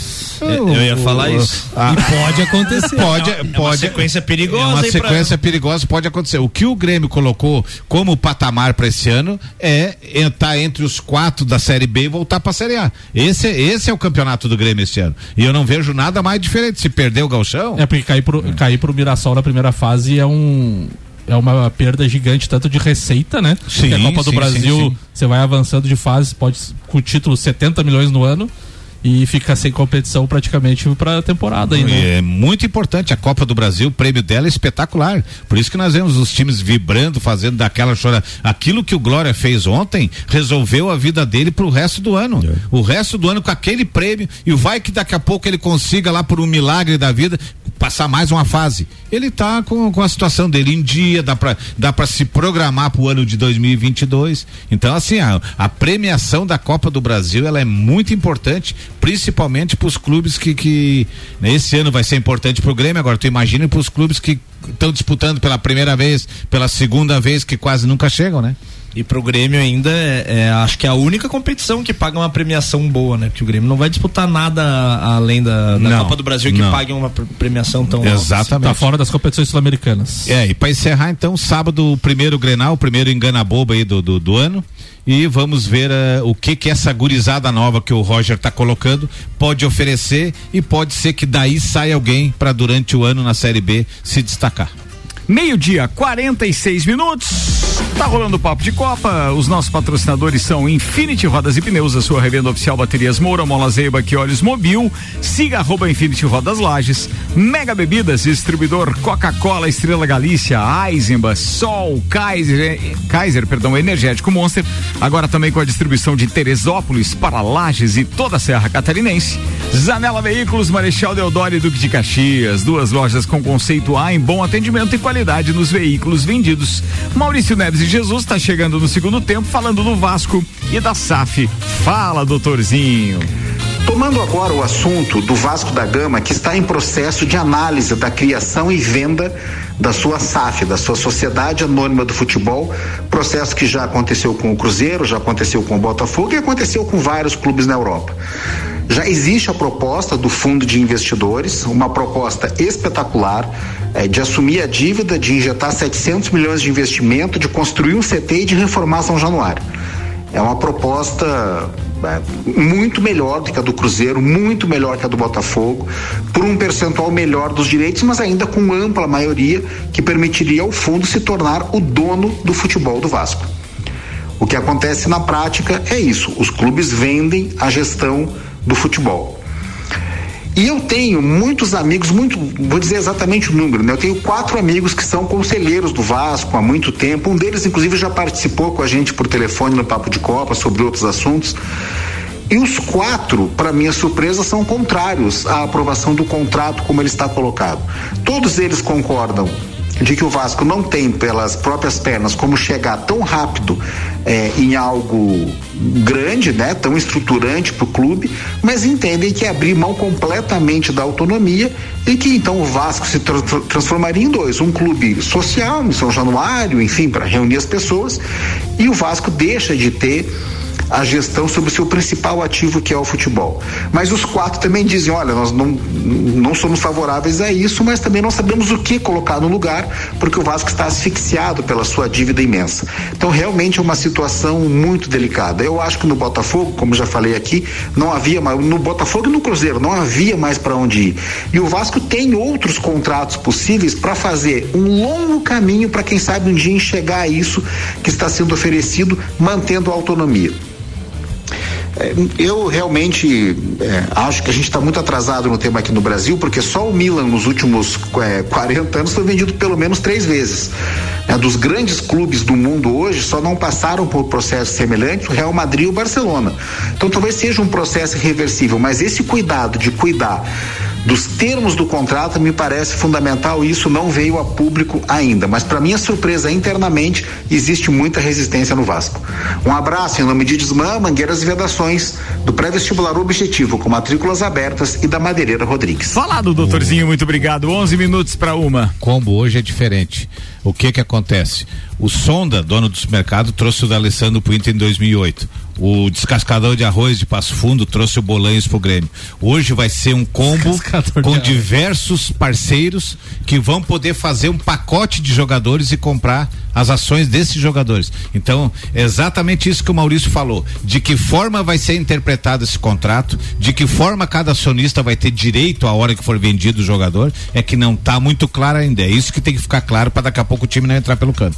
Eu ia falar isso. Ah, pode acontecer. Pode, É uma- é uma pode. sequência perigosa É uma aí pra- sequência perigosa, pode acontecer. O que o Grêmio colocou como patamar para esse ano é estar entre os quatro da Série B e voltar para a Série A. Esse, esse é o campeonato do Grêmio este ano. E eu não vejo nada mais diferente. Se perder o Galchão. É porque cair pro, cair pro Mirassol na primeira fase é um. É uma perda gigante, tanto de receita, né? Sim, Porque a Copa do sim, Brasil, sim, sim. você vai avançando de fase, pode com o título 70 milhões no ano e fica sem competição praticamente pra temporada ainda. É muito importante a Copa do Brasil, o prêmio dela é espetacular. Por isso que nós vemos os times vibrando, fazendo daquela chora. Aquilo que o Glória fez ontem resolveu a vida dele pro resto do ano. O resto do ano com aquele prêmio e vai que daqui a pouco ele consiga lá por um milagre da vida passar mais uma fase. Ele tá com, com a situação dele em dia, dá pra, dá pra se programar pro ano de 2022. Então, assim, a, a premiação da Copa do Brasil ela é muito importante, principalmente pros clubes que, que né, esse ano vai ser importante pro Grêmio. Agora, tu imagina pros clubes que estão disputando pela primeira vez, pela segunda vez, que quase nunca chegam, né? E pro Grêmio ainda é, é, acho que é a única competição que paga uma premiação boa, né? Porque o Grêmio não vai disputar nada além da, da Não, Copa do Brasil que não. pague uma pre- premiação tão alta. Exatamente. Tá fora das competições sul-americanas. É, e para encerrar então, sábado, o primeiro Grenal, o primeiro engana boba aí do, do, do ano. E vamos ver eh, o que que essa gurizada nova que o Roger tá colocando pode oferecer e pode ser que daí saia alguém para durante o ano na Série B se destacar. Meio-dia, 46 minutos. Tá rolando o papo de Copa. Os nossos patrocinadores são Infinity Rodas e Pneus, a sua revenda oficial Baterias Moura, Mola Zeiba, que olhos Mobil. Siga arroba Infinity Rodas Lages. Mega Bebidas, distribuidor Coca-Cola, Estrela Galícia, Eisenbach, Sol, Kaiser, Kaiser, perdão, Energético Monster. Agora também com a distribuição de Teresópolis para Lages e toda a Serra Catarinense. Zanela Veículos, Marechal Deodoro e Duque de Caxias. Duas lojas com conceito A em bom atendimento e qualidade nos veículos vendidos. Maurício Neves e Jesus está chegando no segundo tempo falando do Vasco e da SAF. Fala, doutorzinho. Tomando agora o assunto do Vasco da Gama, que está em processo de análise da criação e venda da sua SAF, da sua Sociedade Anônima do Futebol, processo que já aconteceu com o Cruzeiro, já aconteceu com o Botafogo e aconteceu com vários clubes na Europa. Já existe a proposta do fundo de investidores, uma proposta espetacular eh, de assumir a dívida, de injetar 700 milhões de investimento, de construir um CT e de reformar São Januário. É uma proposta é, muito melhor do que a do Cruzeiro, muito melhor que a do Botafogo, por um percentual melhor dos direitos, mas ainda com ampla maioria que permitiria ao fundo se tornar o dono do futebol do Vasco. O que acontece na prática é isso: os clubes vendem a gestão do futebol. E eu tenho muitos amigos, muito, vou dizer exatamente o número, né? Eu tenho quatro amigos que são conselheiros do Vasco há muito tempo. Um deles, inclusive, já participou com a gente por telefone no Papo de Copa sobre outros assuntos. E os quatro, para minha surpresa, são contrários à aprovação do contrato como ele está colocado. Todos eles concordam de que o Vasco não tem pelas próprias pernas como chegar tão rápido eh, em algo grande, né, tão estruturante para o clube, mas entendem que abrir mão completamente da autonomia e que então o Vasco se tra transformaria em dois, um clube social em São Januário, enfim, para reunir as pessoas, e o Vasco deixa de ter a gestão sobre o seu principal ativo que é o futebol. Mas os quatro também dizem, olha, nós não, não somos favoráveis a isso, mas também não sabemos o que colocar no lugar, porque o Vasco está asfixiado pela sua dívida imensa. Então realmente é uma situação muito delicada. Eu acho que no Botafogo, como já falei aqui, não havia mais, no Botafogo e no Cruzeiro não havia mais para onde ir. E o Vasco tem outros contratos possíveis para fazer um longo caminho para quem sabe um dia enxergar isso que está sendo oferecido, mantendo a autonomia. É, eu realmente é, acho que a gente está muito atrasado no tema aqui no Brasil, porque só o Milan nos últimos é, 40 anos foi vendido pelo menos três vezes. É, dos grandes clubes do mundo hoje, só não passaram por processos semelhantes o Real Madrid e o Barcelona. Então talvez seja um processo irreversível, mas esse cuidado de cuidar dos termos do contrato me parece fundamental e isso não veio a público ainda. Mas para minha surpresa internamente existe muita resistência no Vasco. Um abraço em nome de Desmã, Mangueiras e Vedações, do pré-vestibular Objetivo com matrículas abertas e da Madeireira Rodrigues. Falado, doutorzinho, muito obrigado. 11 minutos para uma. Combo hoje é diferente. O que que acontece? O Sonda, dono do supermercado, trouxe o D'Alessandro pro Inter em 2008. O descascador de arroz de Passo Fundo trouxe o Bolanhos pro Grêmio. Hoje vai ser um combo com diversos parceiros que vão poder fazer um pacote de jogadores e comprar as ações desses jogadores. Então, é exatamente isso que o Maurício falou. De que forma vai ser interpretado esse contrato, de que forma cada acionista vai ter direito a hora que for vendido o jogador, é que não está muito claro ainda. É isso que tem que ficar claro para daqui a pouco o time não entrar pelo canto.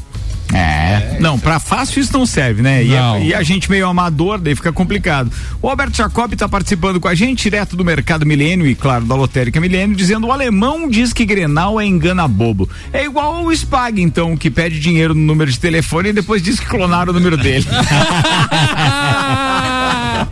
É. Não, para fácil isso não serve, né? E a, e a, gente meio amador, daí fica complicado. O Alberto Jacob está participando com a gente, direto do Mercado Milênio e, claro, da Lotérica Milênio, dizendo: o alemão diz que Grenal é engana bobo. É igual ao Spag, então, que pede dinheiro no número de telefone e depois diz que clonaram o número dele.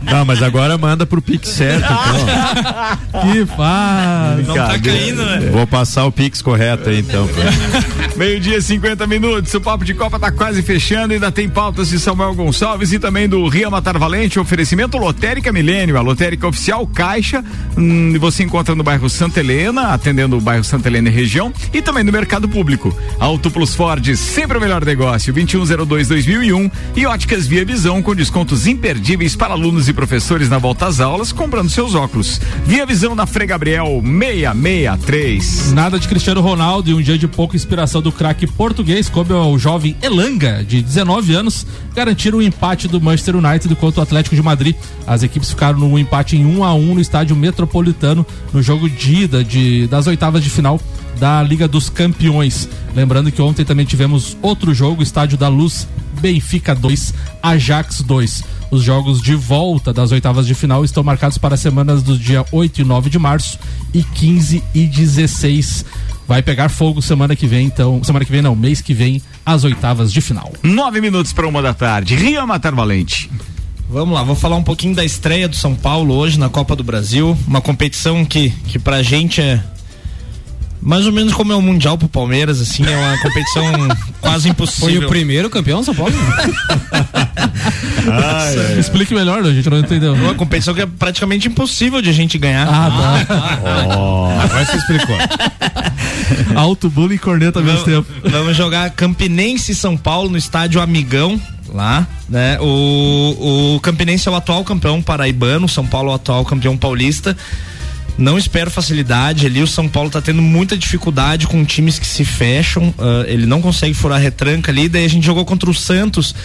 Não, mas agora manda pro Pix certo, então. que faz. Não tá caindo, né? Vou passar o Pix correto aí, então. Meio-dia, 50 minutos. O Papo de Copa tá quase fechando. Ainda tem pautas de Samuel Gonçalves e também do Ria Matar Valente. Oferecimento Lotérica Milênio, a lotérica oficial Caixa. Hum, você encontra no bairro Santa Helena, atendendo o bairro Santa Helena e região. E também no mercado público. Auto Plus Ford, sempre o melhor negócio. 2102-2001. E óticas Via Visão com descontos imperdíveis para alunos e professores na volta às aulas comprando seus óculos. Via Visão na Frei Gabriel 663. Nada de Cristiano Ronaldo e um dia de pouca inspiração do craque português, coube ao jovem Elanga, de 19 anos, garantir o empate do Manchester United contra o Atlético de Madrid. As equipes ficaram no empate em 1 a 1 no estádio Metropolitano no jogo de ida de, das oitavas de final da Liga dos Campeões. Lembrando que ontem também tivemos outro jogo, Estádio da Luz, Benfica 2, Ajax 2. Os jogos de volta das oitavas de final estão marcados para as semanas do dia 8 e 9 de março e 15 e 16. Vai pegar fogo semana que vem, então. Semana que vem não, mês que vem, as oitavas de final. Nove minutos para uma da tarde. Rio Matar Valente. Vamos lá, vou falar um pouquinho da estreia do São Paulo hoje na Copa do Brasil. Uma competição que, que pra gente é mais ou menos como é o Mundial pro Palmeiras, assim, é uma competição quase impossível. Foi o primeiro campeão São Paulo? ah, é. Explique melhor, a gente não entendeu. Uma competição que é praticamente impossível de a gente ganhar. Ah, tá. Oh, agora você explicou. Alto bullying e corneta ao mesmo tempo. Vamos jogar Campinense e São Paulo no estádio Amigão lá, né? O, o Campinense é o atual campeão paraibano, São Paulo é o atual campeão paulista. Não espero facilidade ali. O São Paulo tá tendo muita dificuldade com times que se fecham. Uh, ele não consegue furar retranca ali. Daí a gente jogou contra o Santos.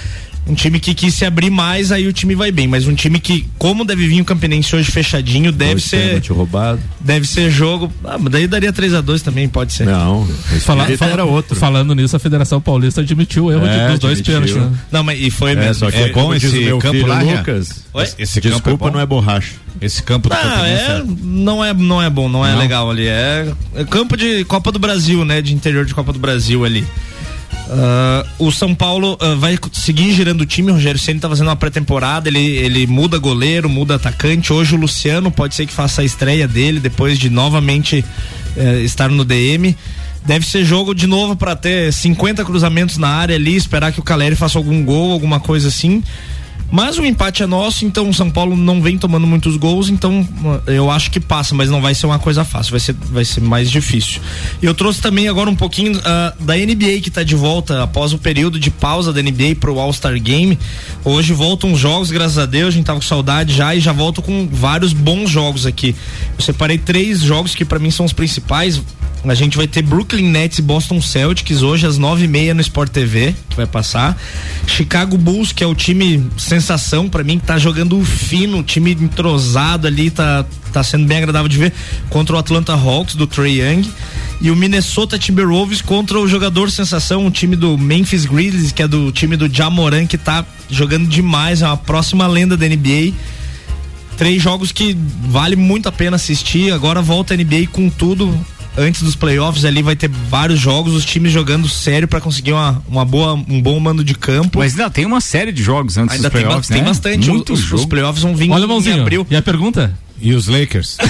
Um time que quis se abrir mais, aí o time vai bem. Mas um time que, como deve vir o Campinense hoje fechadinho, deve Dois ser. roubado. Deve ser jogo. Ah, mas daí daria 3 a 2 também, pode ser. Não, Fala, fala, era outro. Falando nisso, a Federação Paulista admitiu o erro É, de, dos dois pênaltis. Né? Não, mas e foi É, só que é, bom esse meu campo filho lá? Lucas, Oi? esse desculpa não é borracha. Esse campo do Não, Campinense é, não é, não é bom, não é Não? legal ali. É, é campo de Copa do Brasil, né? De interior de Copa do Brasil ali. Ah, o São Paulo ah, vai seguir girando o time. O Rogério Ceni tá fazendo uma pré-temporada. Ele, ele muda goleiro, muda atacante. Hoje o Luciano pode ser que faça a estreia dele depois de novamente eh, estar no DM. Deve ser jogo de novo para ter 50 cruzamentos na área ali, esperar que o Caleri faça algum gol, alguma coisa assim. Mas o empate é nosso, então o São Paulo não vem tomando muitos gols, então eu acho que passa, mas não vai ser uma coisa fácil, vai ser, vai ser mais difícil. Eu trouxe também agora um pouquinho uh, da NBA que está de volta após o período de pausa da NBA pro All-Star Game. Hoje voltam os jogos, graças a Deus, a gente tava com saudade já e já volto com vários bons jogos aqui. Eu separei três jogos que para mim são os principais. A gente vai ter Brooklyn Nets e Boston Celtics hoje às nove e meia no Sport TV, que vai passar. Chicago Bulls, que é o time sensação para mim, que tá jogando fino, time entrosado ali, tá, tá sendo bem agradável de ver, contra o Atlanta Hawks do Trey Young. E o Minnesota Timberwolves contra o jogador sensação, o time do Memphis Grizzlies, que é do time do Jamoran, que tá jogando demais, é uma próxima lenda da NBA três jogos que vale muito a pena assistir. Agora volta a NBA com tudo antes dos playoffs ali vai ter vários jogos, os times jogando sério para conseguir uma, uma boa, um bom mando de campo. Mas não, tem uma série de jogos antes Ainda dos playoffs, tem, né? tem bastante. Muito os, jogo. os playoffs vão vir Olha, em abril. E a pergunta? E os Lakers?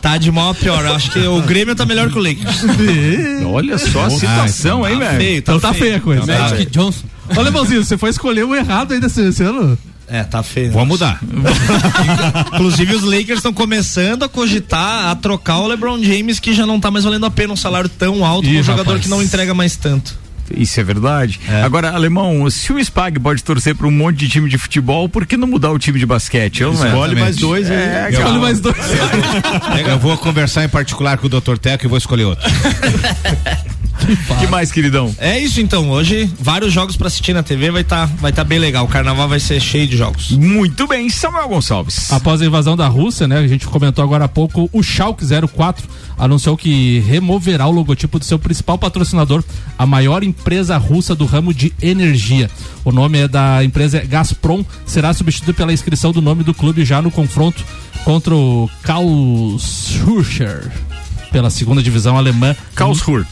Tá de mal a pior. Acho que o Grêmio tá melhor que o Lakers. Olha só a situação, hein, Tá velho? feio, Então tá feia a coisa. Tá Magic feio. Johnson. Olha, Mãozinho, você foi escolher o errado aí desse, desse ano? É, tá feio. Vamos mudar. Inclusive os Lakers estão começando a cogitar a trocar o LeBron James, que já não tá mais valendo a pena um salário tão alto Ih, um jogador rapaz. que não entrega mais tanto. Isso é verdade. Agora, Alemão, se o Spag pode torcer para um monte de time de futebol, por que não mudar o time de basquete? Eu? Escolhe mais dois. É, Eu- cara. mais dois. Eu vou conversar em particular com o Dr. Teco e vou escolher outro. que mais, queridão? É isso então, hoje vários jogos para assistir na TV, vai tá, vai tá bem legal. O carnaval vai ser cheio de jogos. Muito bem, Samuel Gonçalves. Após a invasão da Rússia, né, a gente comentou agora há pouco, o Schalke 04 anunciou que removerá o logotipo do seu principal patrocinador, a maior empresa russa do ramo de energia. O nome é da empresa Gazprom, será substituído pela inscrição do nome do clube já no confronto contra o Karlsruher pela segunda divisão alemã. Karlsruhe.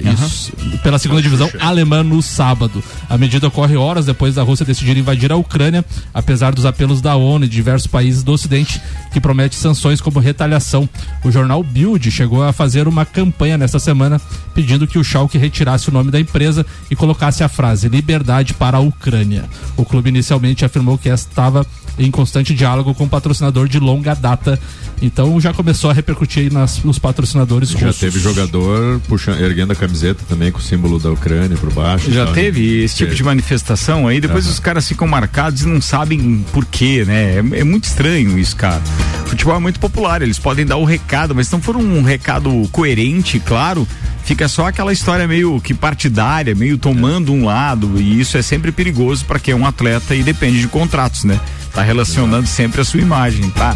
Isso. Pela segunda divisão alemã no sábado. A medida ocorre horas depois da Rússia decidir invadir a Ucrânia, apesar dos apelos da ONU e diversos países do Ocidente que promete sanções como retaliação. O jornal Bild chegou a fazer uma campanha nesta semana pedindo que o Schalke retirasse o nome da empresa e colocasse a frase liberdade para a Ucrânia. O clube inicialmente afirmou que estava em constante diálogo com o patrocinador de longa data. Então já começou a repercutir aí nas, nos patrocinadores Já russos. teve jogador puxando, erguendo a camiseta também com o símbolo da Ucrânia por baixo. Já tal. teve esse tipo Teve. de manifestação aí, depois Aham. os caras ficam marcados e não sabem por quê, né? É, é muito estranho isso, cara. Futebol é muito popular, eles podem dar o recado, mas se não for um recado coerente, claro, fica só aquela história meio que partidária, meio tomando um lado, e isso é sempre perigoso para quem é um atleta e depende de contratos, né? Tá relacionando sempre a sua imagem, tá?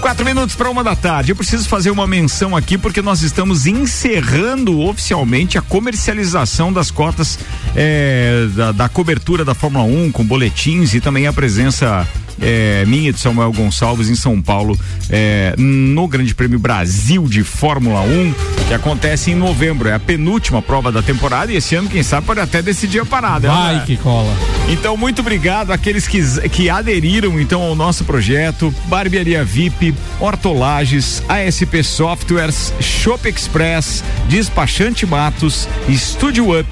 Quatro minutos para uma da tarde. Eu preciso fazer uma menção aqui porque nós estamos encerrando oficialmente a comercialização das cotas eh, da, da cobertura da Fórmula 1 com boletins e também a presença eh, minha e de Samuel Gonçalves em São Paulo eh, no Grande Prêmio Brasil de Fórmula 1 que acontece em novembro. É a penúltima prova da temporada e esse ano, quem sabe, pode até decidir a parada. Vai né? que cola. Então, muito obrigado àqueles que, que aderiram então ao nosso projeto. Barbearia VIP, Hortolages, ASP Softwares, Shop Express, Despachante Matos, Estúdio Up,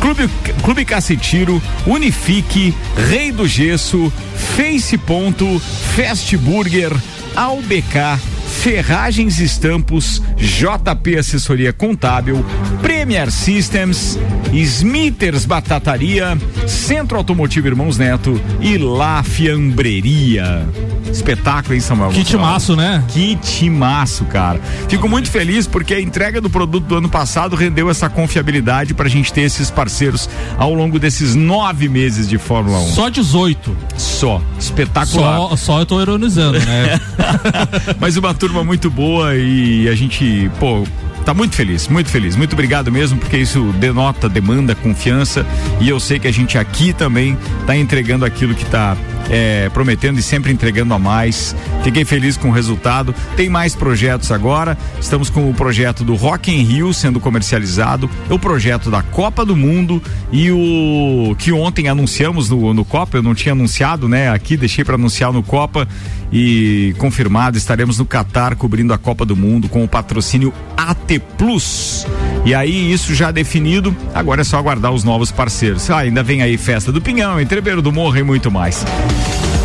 Clube, Clube Cacetiro, Unifique, Rei do Gesso, Face Ponto, Fast Burger, AUBK, Ferragens e Estampos, JP Assessoria Contábil, Premier Systems, Smithers Batataria, Centro Automotivo Irmãos Neto e La Fiambreria. Espetáculo, hein, Samuel? Que timaço, né? Que timaço, cara. Fico muito feliz porque a entrega do produto do ano passado rendeu essa confiabilidade pra gente ter esses parceiros ao longo desses nove meses de Fórmula 1. Só 18. Só. Espetacular. Só, só eu tô ironizando, né? Mas uma turma muito boa e a gente, pô, tá muito feliz, muito feliz. Muito obrigado mesmo, porque isso denota, demanda confiança e eu sei que a gente aqui também tá entregando aquilo que tá é, prometendo e sempre entregando a mais. Fiquei feliz com o resultado. Tem mais projetos agora. Estamos com o projeto do Rock in Rio sendo comercializado, o projeto da Copa do Mundo e o que ontem anunciamos no, no Copa. Eu não tinha anunciado, né? Aqui deixei para anunciar no Copa e confirmado estaremos no Catar cobrindo a Copa do Mundo com o patrocínio AT Plus. E aí, isso já definido, agora é só aguardar os novos parceiros. Ah, ainda vem aí Festa do Pinhão, Entreveiro do Morro e muito mais.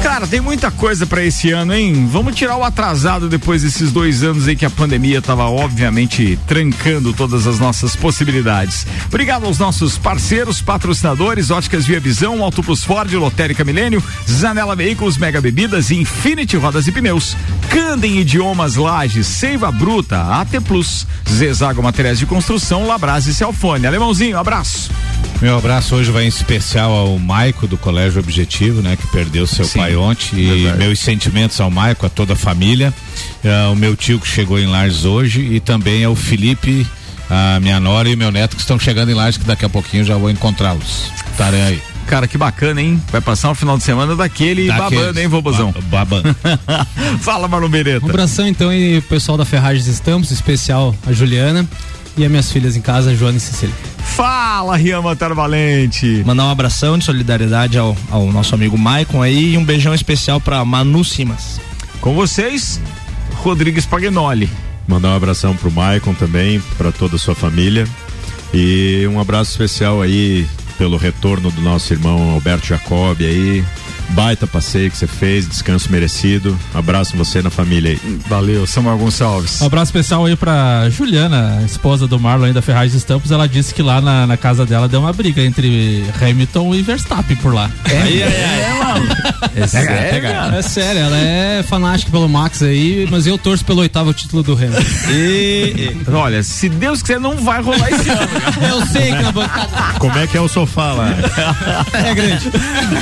Cara, tem muita coisa para esse ano, hein? Vamos tirar o atrasado depois desses dois anos aí que a pandemia tava obviamente trancando todas as nossas possibilidades. Obrigado aos nossos parceiros, patrocinadores, Óticas Via Visão, Auto Plus Ford, Lotérica Milênio, Zanela Veículos, Mega Bebidas, Infinity Rodas e Pneus, Candem Idiomas Lages, Seiva Bruta, AT Plus, Zezago Materiais de Construção, Labras e Celfone. Alemãozinho, abraço. Meu abraço hoje vai em especial ao Maico do Colégio Objetivo, né, que perdeu seu Sim, pai ontem. E verdade. meus sentimentos ao Maico, a toda a família. Eh, o meu tio que chegou em Lages hoje e também ao Felipe, a minha nora e meu neto que estão chegando em Lages, que daqui a pouquinho já vou encontrá-los. Estarem aí. Cara, que bacana, hein? Vai passar um final de semana daquele Daqueles. babando, hein, vovozão? Ba- babando. Fala, Marlon Beretta. Um abração então e o pessoal da Ferragens Estampos, em especial a Juliana e as minhas filhas em casa, Joana e Cecília. Fala, Rian Matar Valente. Mandar um abração de solidariedade ao, ao nosso amigo Maicon aí e um beijão especial pra Manu Simas. Com vocês, Rodrigues Pagnoli. Mandar um abração pro Maicon também, para toda a sua família. E um abraço especial aí pelo retorno do nosso irmão Alberto Jacob aí. Baita passeio que você fez, descanso merecido. Abraço você na família aí. Valeu, Samuel Gonçalves. Um abraço especial aí pra Juliana, esposa do Marlon aí da Ferragem Estampos. Ela disse que lá na, na casa dela deu uma briga entre Hamilton e Verstappen por lá. Aí, aí, aí. É sério, cara? É sério, ela é fanática pelo Max aí, mas eu torço pelo oitavo título do Hamilton. Olha, se Deus quiser, não vai rolar esse ano. cara. Eu sei que na bancada Como é que é o sofá lá? é grande.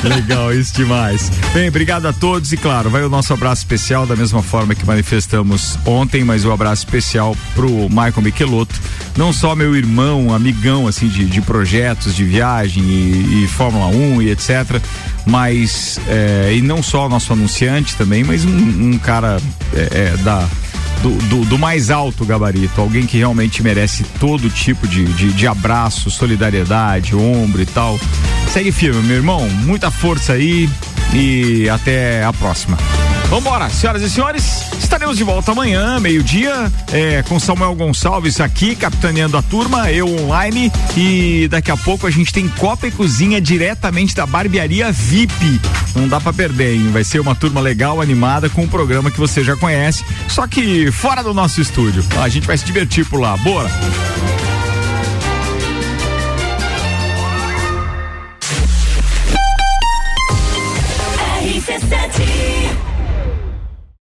Legal, isso demais. Bem, obrigado a todos e claro, vai o nosso abraço especial da mesma forma que manifestamos ontem, mas o abraço especial pro Michael Michelotto, não só meu irmão, amigão assim de, de projetos de viagem e, e Fórmula 1 e etc, mas é, e não só nosso anunciante também, mas um, um cara é, é, da do, do- do mais alto gabarito, alguém que realmente merece todo tipo de, de, de abraço, solidariedade, ombro e tal. Segue firme, meu irmão. Muita força aí e até a próxima. Vambora, senhoras e senhores, estaremos de volta amanhã, meio-dia, é, com Samuel Gonçalves aqui, capitaneando a turma, eu online e daqui a pouco a gente tem Copa e Cozinha diretamente da barbearia VIP. Não dá pra perder, hein? Vai ser uma turma legal, animada, com um programa que você já conhece, só que fora do nosso estúdio. A gente vai se divertir por lá. Bora!